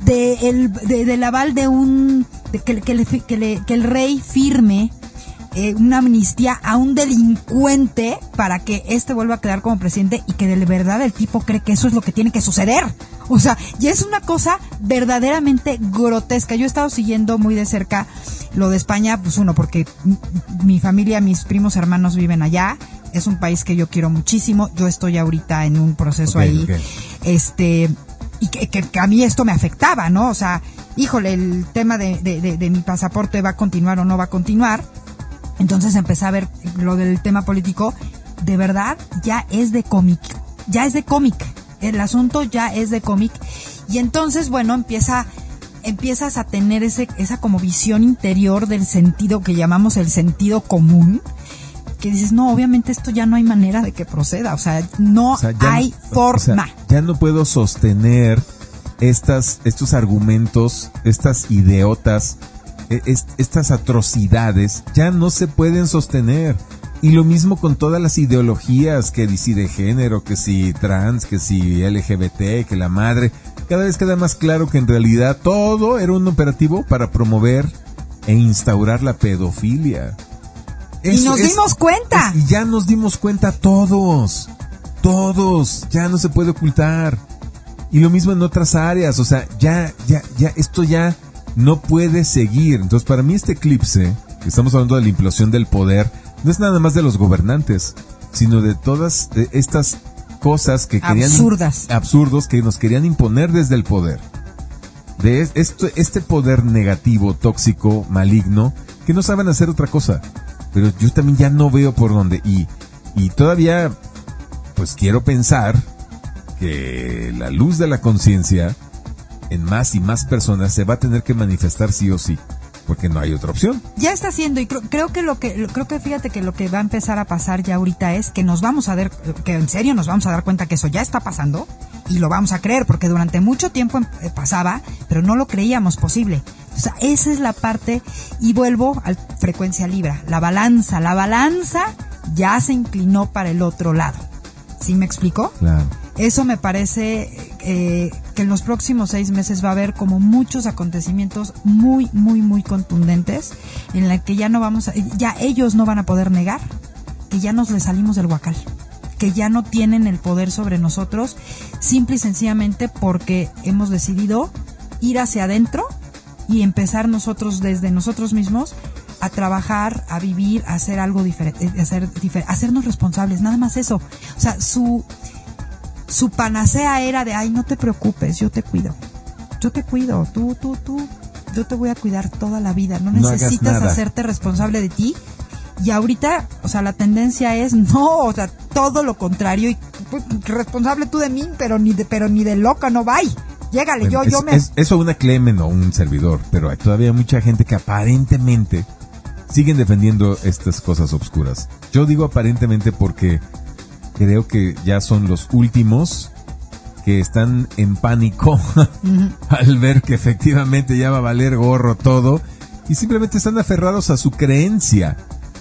de el, del aval de un que, que, el rey firme eh, una amnistía a un delincuente para que éste vuelva a quedar como presidente y que de verdad el tipo cree que eso es lo que tiene que suceder. O sea, ya es una cosa verdaderamente grotesca. Yo he estado siguiendo muy de cerca lo de España, pues uno, porque mi familia, mis primos hermanos viven allá. Es un país que yo quiero muchísimo. Yo estoy ahorita en un proceso ahí. Este, y que, a mí esto me afectaba, ¿no? O sea, híjole, el tema de, de, mi pasaporte va a continuar o no va a continuar. Entonces empecé a ver lo del tema político. De verdad, ya es de cómic. Ya es de cómic. El asunto ya es de cómic. Y entonces, bueno, empieza, empiezas a tener ese, esa como visión interior del sentido que llamamos el sentido común que dices, no, obviamente esto ya no hay manera de que proceda, o sea, no hay forma. ya no puedo sostener estas, estos argumentos, estas idiotas, e, estas atrocidades, ya no se pueden sostener. Y lo mismo con todas las ideologías, que si de género, que si trans, que si LGBT, que la madre. Cada vez queda más claro que en realidad todo era un operativo para promover e instaurar la pedofilia y nos dimos cuenta. y ya nos dimos cuenta todos. Todos. Ya no se puede ocultar. Y lo mismo en otras áreas. O sea, ya, ya, ya, esto ya no puede seguir. Entonces, para mí este eclipse, que estamos hablando de la implosión del poder, no es nada más de los gobernantes, sino de todas estas cosas que querían... Absurdas. Absurdos que nos querían imponer desde el poder. De este, este poder negativo, tóxico, maligno, que no saben hacer otra cosa pero yo también ya no veo por dónde. Y, y todavía, pues quiero pensar que la luz de la conciencia en más y más personas se va a tener que manifestar sí o sí porque no hay otra opción. Ya está haciendo y creo, que lo que creo que fíjate que lo que va a empezar a pasar ya ahorita es que nos vamos a dar que en serio nos vamos a dar cuenta que eso ya está pasando y lo vamos a creer porque durante mucho tiempo eh, pasaba, pero no lo creíamos posible. O sea, esa es la parte y vuelvo a frecuencia libra, la balanza, la balanza ya se inclinó para el otro lado. ¿Sí me explico? Claro. Eso me parece eh, que en los próximos seis meses va a haber como muchos acontecimientos muy, muy, muy contundentes en la que ya no vamos a, ya ellos no van a poder negar que ya nos le salimos del huacal, que ya no tienen el poder sobre nosotros, simple y sencillamente porque hemos decidido ir hacia adentro y empezar nosotros desde nosotros mismos a trabajar, a vivir, a hacer algo diferente, a hacer hacernos responsables, nada más eso. O sea, su su panacea era de, ay, no te preocupes, yo te cuido. Yo te cuido, tú, tú, tú, yo te voy a cuidar toda la vida. No, necesitas hacerte responsable de ti. Y ahorita, o sea, la tendencia es no, o sea, todo lo contrario y pues, responsable tú de mí, pero ni de, pero ni de loca no va. Llégale, yo, yo me. eso una Clemen o un servidor, pero hay todavía mucha gente que aparentemente siguen defendiendo estas cosas obscuras. Yo digo aparentemente porque creo que ya son los últimos que están en pánico al ver que efectivamente ya va a valer gorro todo y simplemente están aferrados a su creencia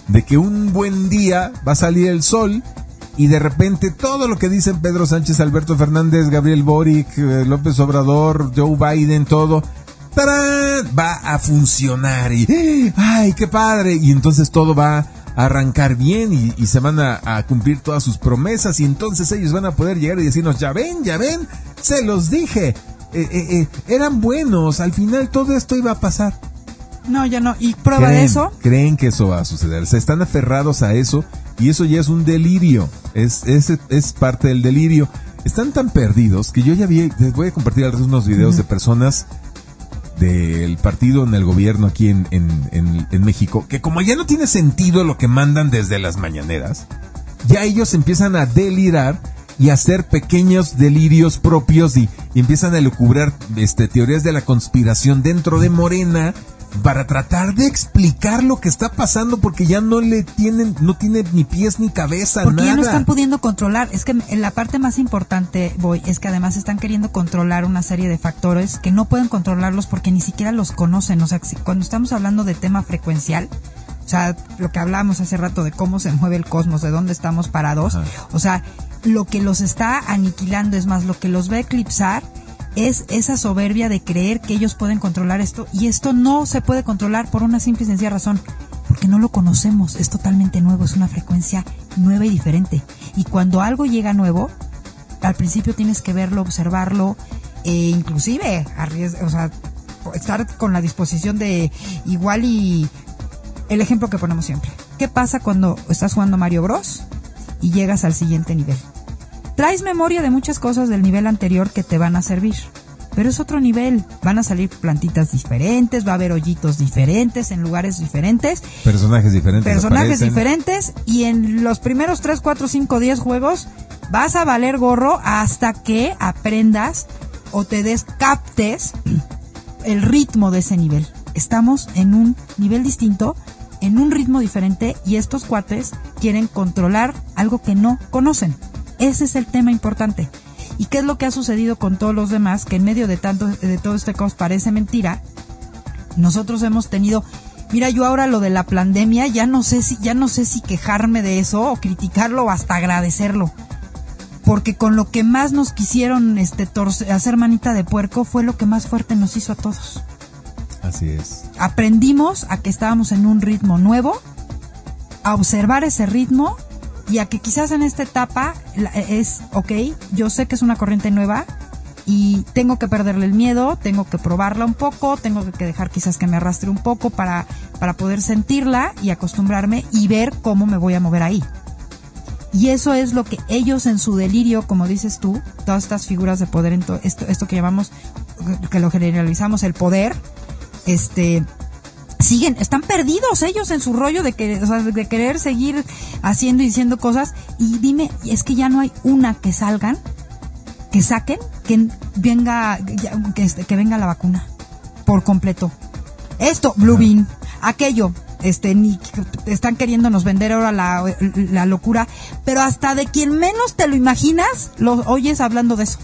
de que un buen día va a salir el sol y de repente todo lo que dicen Pedro Sánchez, Alberto Fernández, Gabriel Boric, eh, López Obrador, Joe Biden, todo, va a funcionar y ¡ay, qué padre! Y entonces todo va arrancar bien y, se van a, cumplir todas sus promesas y entonces ellos van a poder llegar y decirnos, ya ven, ya ven, se los dije, eh, eh, eh, eran buenos, al final todo esto iba a pasar. No, ya no, y prueba de eso. Creen que eso va a suceder, se están aferrados a eso y eso ya es un delirio, es, es, es parte del delirio. Están tan perdidos que yo ya vi, les voy a compartir algunos videos de personas del partido en el gobierno aquí en, en, México, que como ya no tiene sentido lo que mandan desde las mañaneras, ya ellos empiezan a delirar y a hacer pequeños delirios propios y, y empiezan a lucubrar este, teorías de la conspiración dentro de Morena para tratar de explicar lo que está pasando porque ya no le tienen, no tiene ni pies ni cabeza, porque ya no están pudiendo controlar. Es que la parte más importante, voy, es que además están queriendo controlar una serie de factores que no pueden controlarlos porque ni siquiera los conocen. O sea, cuando estamos hablando de tema frecuencial, o sea, lo que hablamos hace rato de cómo se mueve el cosmos, de dónde estamos parados, o sea, lo que los está aniquilando es más, lo que los va a eclipsar es esa soberbia de creer que ellos pueden controlar esto y esto no se puede controlar por una simple y sencilla razón, porque no lo conocemos, es totalmente nuevo, es una frecuencia nueva y diferente. Y cuando algo llega nuevo, al principio tienes que verlo, observarlo, e inclusive o sea, estar con la disposición de igual y el ejemplo que ponemos siempre. ¿Qué pasa cuando estás jugando Mario Bros y llegas al siguiente nivel? Traes memoria de muchas cosas del nivel anterior que te van a servir. Pero es otro nivel. Van a salir plantitas diferentes, va a haber hoyitos diferentes, en lugares diferentes. Personajes diferentes. Personajes diferentes. Y en los primeros 3, 4, 5, 10 juegos vas a valer gorro hasta que aprendas o te descaptes el ritmo de ese nivel. Estamos en un nivel distinto, en un ritmo diferente y estos cuates quieren controlar algo que no conocen. Ese es el tema importante. ¿Y qué es lo que ha sucedido con todos los demás? Que en medio de tanto, de todo este caos parece mentira. Nosotros hemos tenido, mira, yo ahora lo de la pandemia, ya no sé si, ya no sé si quejarme de eso o criticarlo o hasta agradecerlo. Porque con lo que más nos quisieron este hacer manita de puerco fue lo que más fuerte nos hizo a todos. Así es. Aprendimos a que estábamos en un ritmo nuevo, a observar ese ritmo y a que quizás en esta etapa es, ok, yo sé que es una corriente nueva y tengo que perderle el miedo, tengo que probarla un poco, tengo que dejar quizás que me arrastre un poco para, para poder sentirla y acostumbrarme y ver cómo me voy a mover ahí. Y eso es lo que ellos en su delirio, como dices tú, todas estas figuras de poder, esto, esto que llamamos, que lo generalizamos el poder, este, siguen, están perdidos ellos en su rollo de, que, de querer seguir haciendo y diciendo cosas. Y dime, es que ya no hay una que salgan, que saquen, que venga, que, este, que venga la vacuna por completo. Esto, Blue Bean, aquello, este, ni, están queriéndonos vender ahora la, la locura, pero hasta de quien menos te lo imaginas, lo oyes hablando de eso.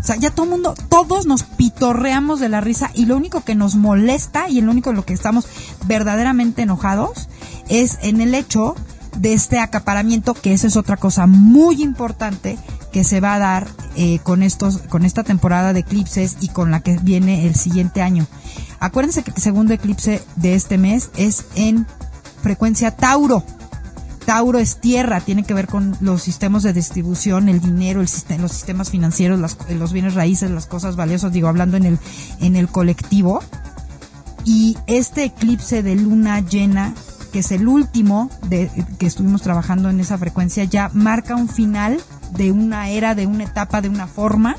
O sea, ya todo el mundo, todos nos pitorreamos de la risa y lo único que nos molesta y lo único en lo que estamos verdaderamente enojados es en el hecho de este acaparamiento, que esa es otra cosa muy importante que se va a dar eh, con estos, con esta temporada de eclipses y con la que viene el siguiente año. Acuérdense que el segundo eclipse de este mes es en frecuencia Tauro. Tauro es tierra, tiene que ver con los sistemas de distribución, el dinero, los sistemas financieros, los bienes raíces, las cosas valiosas, digo, hablando en el, en el colectivo. Y este eclipse de luna llena, que es el último de, que estuvimos trabajando en esa frecuencia, ya marca un final de una era, de una etapa, de una forma,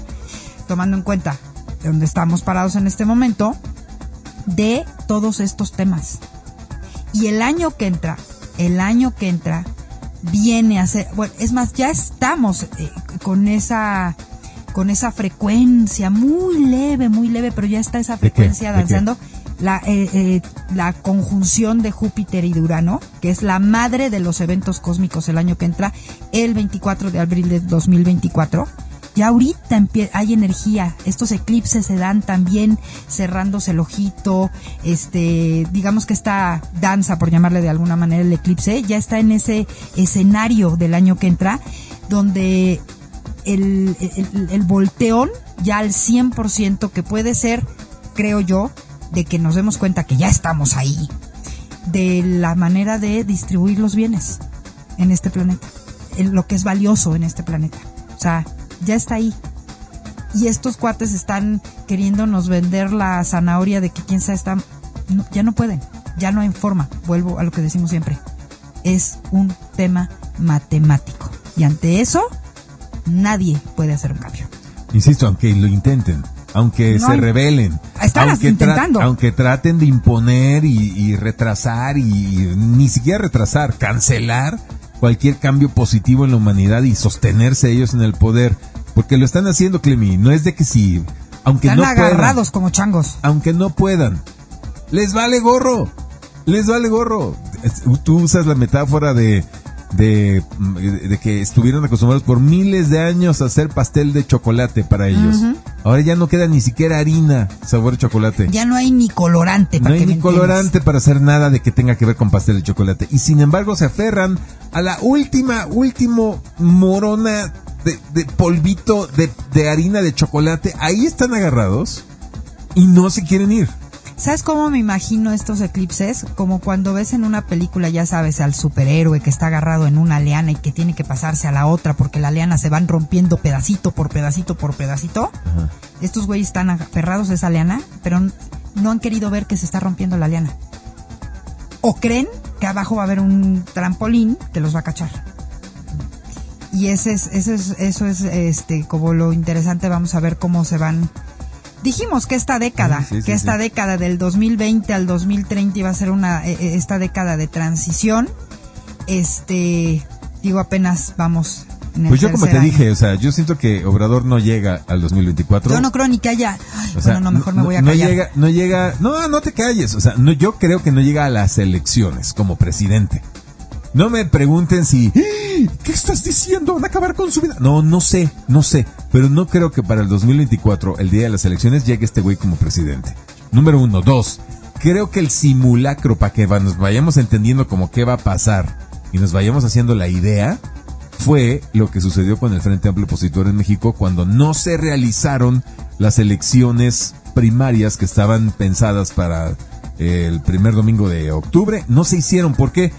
tomando en cuenta de donde estamos parados en este momento, de todos estos temas. Y el año que entra, el año que entra, viene a ser, bueno, es más, ya estamos eh, con esa con esa frecuencia muy leve, muy leve, pero ya está esa frecuencia danzando. La, eh, eh, la conjunción de Júpiter y de Urano, que es la madre de los eventos cósmicos el año que entra, el 24 de abril de 2024 ya ahorita hay energía, estos eclipses se dan también cerrándose el ojito, este, digamos que esta danza, por llamarle de alguna manera el eclipse, ya está en ese escenario del año que entra, donde el, el, volteón ya al 100% que puede ser, creo yo, de que nos demos cuenta que ya estamos ahí, de la manera de distribuir los bienes en este planeta, en lo que es valioso en este planeta. O sea, ya está ahí. Y estos cuates están queriéndonos vender la zanahoria de que quién sabe está... ya no pueden, ya no hay forma. Vuelvo a lo que decimos siempre. Es un tema matemático. Y ante eso, nadie puede hacer un cambio. Insisto, aunque lo intenten, aunque se rebelen, están aunque, intentando. aunque traten de imponer y, retrasar y, ni siquiera retrasar, cancelar cualquier cambio positivo en la humanidad y sostenerse ellos en el poder porque lo están haciendo, Clemi. No es de que si. Aunque están no agarrados como changos. Aunque no puedan. Les vale gorro. Les vale gorro. Tú usas la metáfora de, de, de, que estuvieron acostumbrados por miles de años a hacer pastel de chocolate para ellos. Ahora ya no queda ni siquiera harina sabor chocolate. Ya no hay ni colorante para No hay ni colorante para hacer nada de que tenga que ver con pastel de chocolate. Y sin embargo se aferran a la última, último morona de, polvito de, harina de chocolate, ahí están agarrados y no se quieren ir. ¿Sabes cómo me imagino estos eclipses? Como cuando ves en una película, ya sabes, al superhéroe que está agarrado en una liana y que tiene que pasarse a la otra porque la liana se van rompiendo pedacito por pedacito por pedacito. Estos güeyes están aferrados a esa liana, pero no han querido ver que se está rompiendo la liana. O creen que abajo va a haber un trampolín que los va a cachar y ese es, eso es, eso es este, como lo interesante, vamos a ver cómo se van. Dijimos que esta década, que esta década del 2020 al 2030 iba a ser una, e, e, esta década de transición. Este, digo, apenas vamos pues yo como te dije, o sea, yo siento que Obrador no llega al 2024. Yo no creo ni que haya. bueno, no, mejor me voy a callar. No llega, no llega, no, no te calles, o sea, no, yo creo que no llega a las elecciones como presidente. No me pregunten si, ¡Eh! ¿qué estás diciendo? ¿Van a acabar con su vida? No, no sé, no sé. Pero no creo que para el 2024, el día de las elecciones, llegue este güey como presidente. Número uno. Dos, creo que el simulacro, para que nos vayamos entendiendo como qué va a pasar y nos vayamos haciendo la idea, fue lo que sucedió con el Frente Amplio Opositor en México cuando no se realizaron las elecciones primarias que estaban pensadas para el primer domingo de octubre. No se hicieron. ¿Por qué?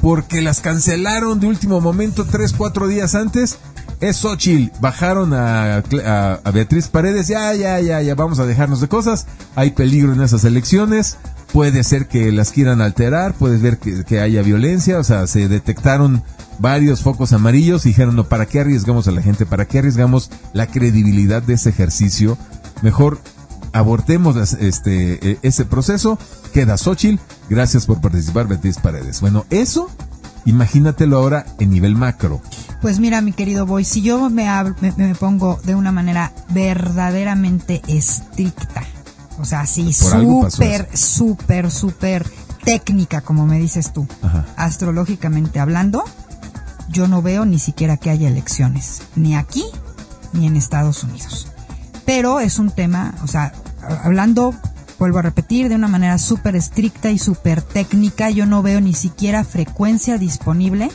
Porque las cancelaron de último momento tres, cuatro días antes. Es Xochitl, bajaron a, a, Beatriz Paredes, ya, ya, ya, ya, vamos a dejarnos de cosas, hay peligro en esas elecciones, puede ser que las quieran alterar, puede ver que, que haya violencia, o sea, se detectaron varios focos amarillos. Y dijeron, no, ¿para qué arriesgamos a la gente? ¿Para qué arriesgamos la credibilidad de ese ejercicio? Mejor abortemos este, e, ese proceso. Queda Xochitl. Gracias por participar, Beatriz Paredes. Bueno, eso, imagínatelo ahora en nivel macro. Pues mira, mi querido Boy, si yo me, me, pongo de una manera verdaderamente estricta, o sea, así súper, súper, súper técnica, como me dices tú, astrológicamente hablando, yo no veo ni siquiera que haya elecciones, ni aquí ni en Estados Unidos pero es un tema, o sea, hablando, vuelvo a repetir, de una manera súper estricta y súper técnica, yo no veo ni siquiera frecuencia disponible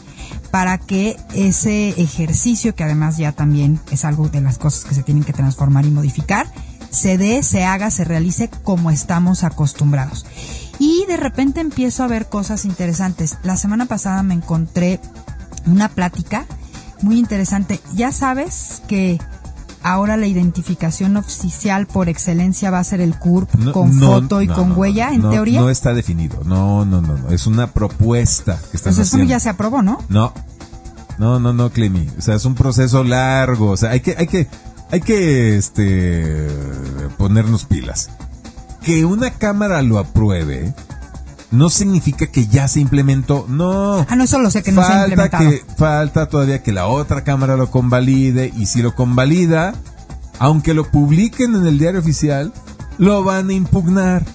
para que ese ejercicio, que además ya también es algo de las cosas que se tienen que transformar y modificar, se dé, se haga, se realice como estamos acostumbrados. Y de repente empiezo a ver cosas interesantes. La semana pasada me encontré una plática muy interesante. Ya sabes que ahora la identificación oficial por excelencia va a ser el CURP con foto y con huella, en teoría. No está definido. No, no, no, no. Es una propuesta que están Entonces, haciendo. ya se aprobó, ¿no? No. No, no, no, Clemi. O sea, es un proceso largo. O sea, hay que, hay que, hay que, este, ponernos pilas. Que una cámara lo apruebe no significa que ya se implementó. No. Ah, no, eso lo sé que no se ha implementado. Que, falta todavía que la otra cámara lo convalide. Y si lo convalida, aunque lo publiquen en el diario oficial, lo van a impugnar.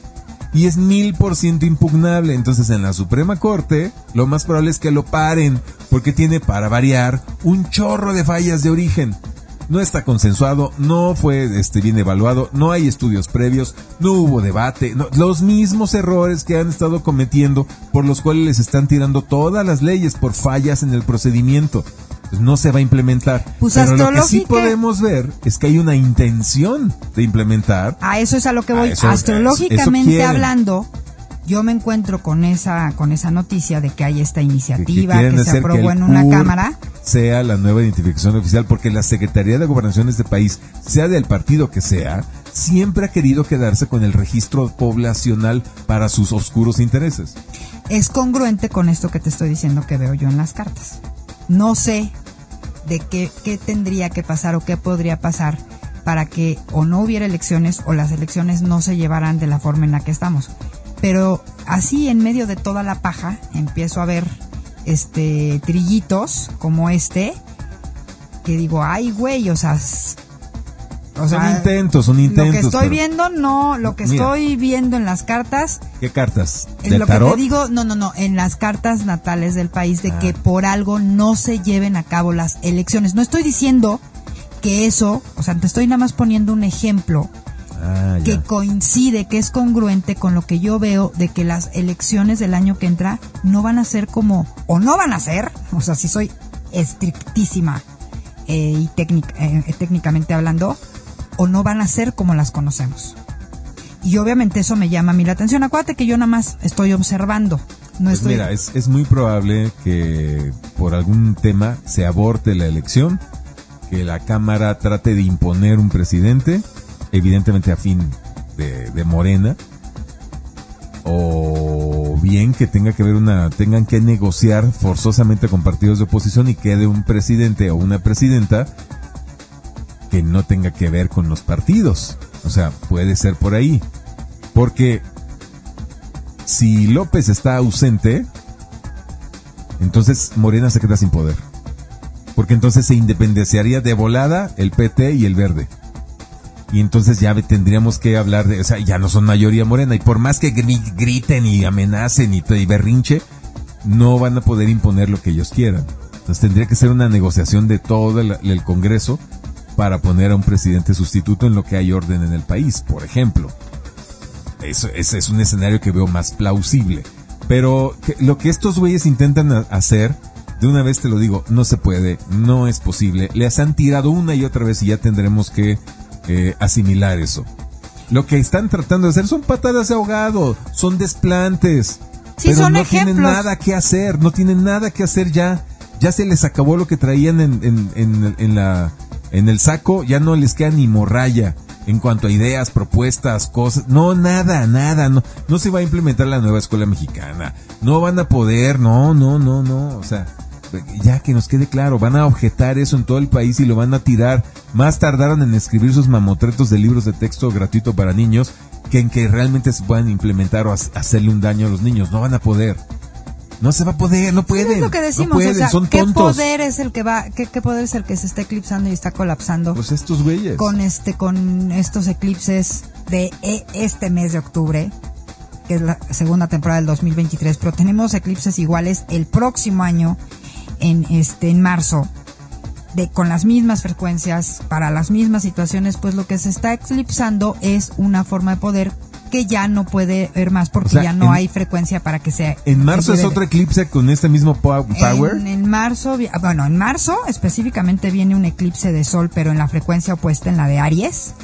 Y es mil por ciento impugnable. Entonces en la Suprema Corte, lo más probable es que lo paren. Porque tiene, para variar, un chorro de fallas de origen no está consensuado, no fue este, bien evaluado, no hay estudios previos, no hubo debate, los mismos errores que han estado cometiendo por los cuales les están tirando todas las leyes por fallas en el procedimiento. Pues no se va a implementar. Pues Pero lo que sí podemos ver es que hay una intención de implementar. A eso es a lo que voy. Astrológicamente hablando, yo me encuentro con esa con esa noticia de que hay esta iniciativa que, se aprobó en una cámara. sea la nueva identificación oficial porque la Secretaría de Gobernación de este país sea del partido que sea siempre ha querido quedarse con el registro poblacional para sus oscuros intereses. Es congruente con esto que te estoy diciendo que veo yo en las cartas. No sé de qué, qué tendría que pasar o qué podría pasar para que o no hubiera elecciones o las elecciones no se llevaran de la forma en la que estamos pero así en medio de toda la paja empiezo a ver este trillitos como este que digo, ay güey, o sea, o son intentos, son intentos. Lo que estoy viendo, no, lo que estoy viendo en las cartas. ¿Qué cartas? En lo que te digo, no, no, no, en las cartas natales del país de que ah. por algo no se lleven a cabo las elecciones. No estoy diciendo que eso, o sea, te estoy nada más poniendo un ejemplo Ah, que coincide, que es congruente con lo que yo veo de que las elecciones del año que entra no van a ser como, o no van a ser, o sea, si soy estrictísima eh, y eh, técnicamente hablando, o no van a ser como las conocemos. Y obviamente eso me llama a mí la atención. Acuérdate que yo nada más estoy observando. No pues estoy... Mira, es, es muy probable que por algún tema se aborte la elección, que la Cámara trate de imponer un presidente evidentemente a fin de, Morena, o bien que tenga que ver una, tengan que negociar forzosamente con partidos de oposición y quede un presidente o una presidenta que no tenga que ver con los partidos. O sea, puede ser por ahí. Porque si López está ausente, entonces Morena se queda sin poder. Porque entonces se independenciaría de volada el PT y el Verde y entonces ya tendríamos que hablar de, o sea, ya no son mayoría morena y por más que griten y amenacen y, berrinche, no van a poder imponer lo que ellos quieran. Entonces tendría que ser una negociación de todo el, Congreso para poner a un presidente sustituto en lo que hay orden en el país, por ejemplo. Eso, ese es un escenario que veo más plausible. Pero lo que estos güeyes intentan hacer, de una vez te lo digo, no se puede, no es posible. Les han tirado una y otra vez y ya tendremos que eh, asimilar eso. Lo que están tratando de hacer son patadas de ahogado, son desplantes. pero no tienen nada que hacer, no tienen nada que hacer ya. Ya se les acabó lo que traían en, en, en, la, en el saco, ya no les queda ni morralla en cuanto a ideas, propuestas, cosas. No, nada, nada. No, no se va a implementar la nueva escuela mexicana. No van a poder, no, no, no, no. O sea, ya que nos quede claro, van a objetar eso en todo el país y lo van a tirar. Más tardaron en escribir sus mamotretos de libros de texto gratuito para niños que en que realmente se puedan implementar o hacerle un daño a los niños. No van a poder. No se va a poder, no pueden. Es lo que decimos, o sea, ¿qué poder es el que va, qué, poder es el que se está eclipsando y está colapsando? Pues estos güeyes. Con este, con estos eclipses de e, este mes de octubre, que es la segunda temporada del 2023, pero tenemos eclipses iguales el próximo año en este en marzo de con las mismas frecuencias para las mismas situaciones, pues lo que se está eclipsando es una forma de poder que ya no puede ver más porque ya no hay frecuencia para que sea. En marzo es otro eclipse con este mismo power. En, en, marzo, bueno, en marzo específicamente viene un eclipse de sol, pero en la frecuencia opuesta, en la de Aries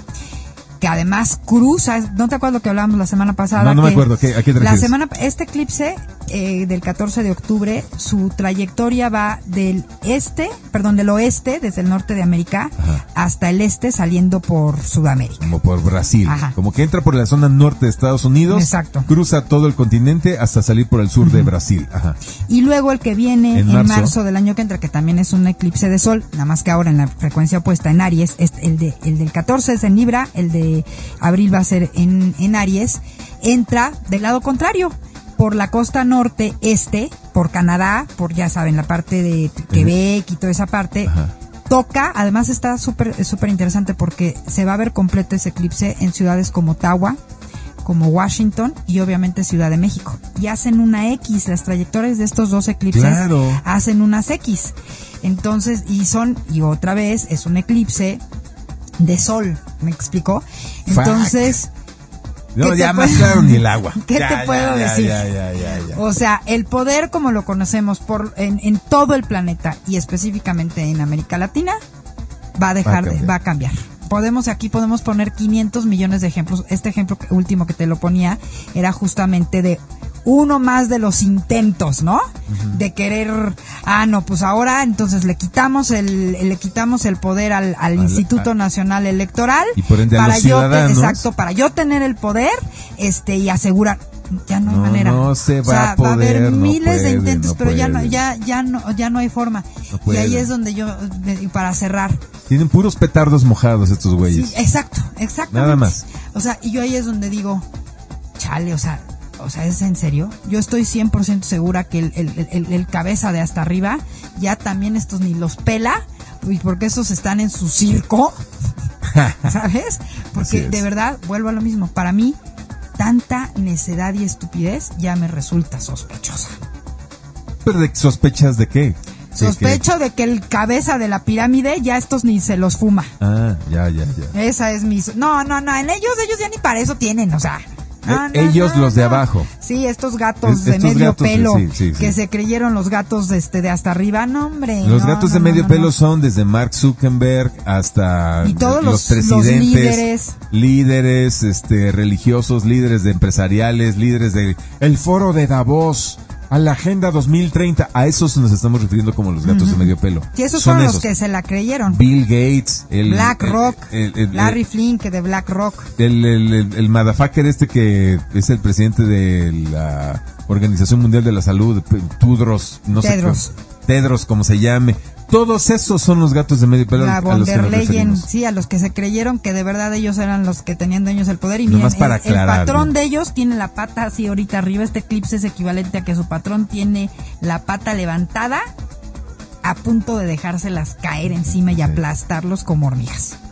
que además cruza, ¿no te acuerdas lo que hablábamos la semana pasada? No, no me acuerdo, ¿a qué te La semana, este eclipse eh, del 14 de octubre, su trayectoria va del este, perdón, del oeste, desde el norte de América, Ajá. hasta el este, saliendo por Sudamérica. Como por Brasil. Ajá. Como que entra por la zona norte de Estados Unidos. Exacto. Cruza todo el continente hasta salir por el sur de Brasil. Ajá. Y luego el que viene En en, marzo. marzo. del año que entra, que también es un eclipse de sol, nada más que ahora en la frecuencia opuesta en Aries, es el, de, el del 14 es en Libra, el de abril va a ser en, en Aries, entra del lado contrario, por la costa norte este, por Canadá, por ya saben, la parte de Quebec y toda esa parte. Ajá. Toca, además está súper súper interesante porque se va a ver completo ese eclipse en ciudades como Ottawa, como Washington y obviamente Ciudad de México. Y hacen una X, las trayectorias de estos dos eclipses Claro. hacen unas X. Entonces, y son, y otra vez, es un eclipse de sol, ¿me explico? Entonces, No, ya puedo- más claro ni el agua. ¿Qué Ya, te puedo ya, decir? Ya, o sea, el poder como lo conocemos por en, en todo el planeta y específicamente en América Latina va a dejar de- cambiar. va a cambiar. Podemos aquí podemos poner 500 millones de ejemplos. Este ejemplo último que te lo ponía era justamente de uno más de los intentos, ¿no? De querer, ah, no, pues ahora entonces le quitamos el, le quitamos el poder al, al Al- Instituto a- Nacional Electoral Y por ende a para los yo, ciudadanos. exacto, para yo tener el poder, este, y asegurar, ya no hay manera. no se O va sea, a poder, va a haber no miles puede, de intentos, no pero ya no, ya, ya no, ya no hay forma. Y ahí es donde yo, y para cerrar, Tienen puros petardos mojados estos Sí, güeyes. exacto, exacto. Nada más. O sea, y yo ahí es donde digo, chale, o sea, o sea, ¿es en serio? Yo estoy 100% segura que el, el, el- el cabeza de hasta arriba ya también estos ni los pela, porque esos están en su circo, ¿sabes? Porque de verdad, vuelvo a lo mismo, para mí, tanta necedad y estupidez ya me resulta sospechosa. ¿Pero de sospechas de qué? ¿De qué? Sospecho de que el cabeza de la pirámide ya estos ni se los fuma. Ah, ya, ya, ya. Esa es mi... No, no, no, en ellos, ellos ya ni para eso tienen, o sea... Eh, no, ellos no, los de abajo. Sí, estos gatos Es- de estos medio gatos, pelo sí, sí, sí. que se creyeron los gatos de este de hasta arriba, no hombre. Los no, gatos de medio pelo son desde Mark Zuckerberg hasta Y todos los- los presidentes, líderes. líderes, este, religiosos, líderes de empresariales, líderes de el foro de Davos, a la agenda 2030, a esos nos estamos refiriendo como los gatos de medio pelo. Sí, esos Son fueron los que se la creyeron. Bill Gates, el BlackRock, Larry que de BlackRock. el, el, el, el motherfucker este que es el presidente de la Organización Mundial de la Salud, Tudros, no Tedros. sé qué, Tedros, como se llame. Todos esos son los gatos de medio pelo La a von der Leyen, sí, a los que se creyeron que de verdad ellos eran los que tenían dueños del poder. Y miren, para el, patrón ¿no? de ellos tiene la pata así ahorita arriba. Este eclipse es equivalente a que su patrón tiene la pata levantada a punto de dejárselas caer encima y aplastarlos como hormigas.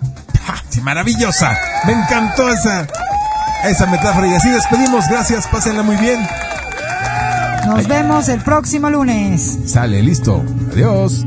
Sí, maravillosa. Me encantó esa, esa metáfora. Y así despedimos. Gracias. Pásenla muy bien. Nos vemos el próximo lunes. Sale, listo. Adiós.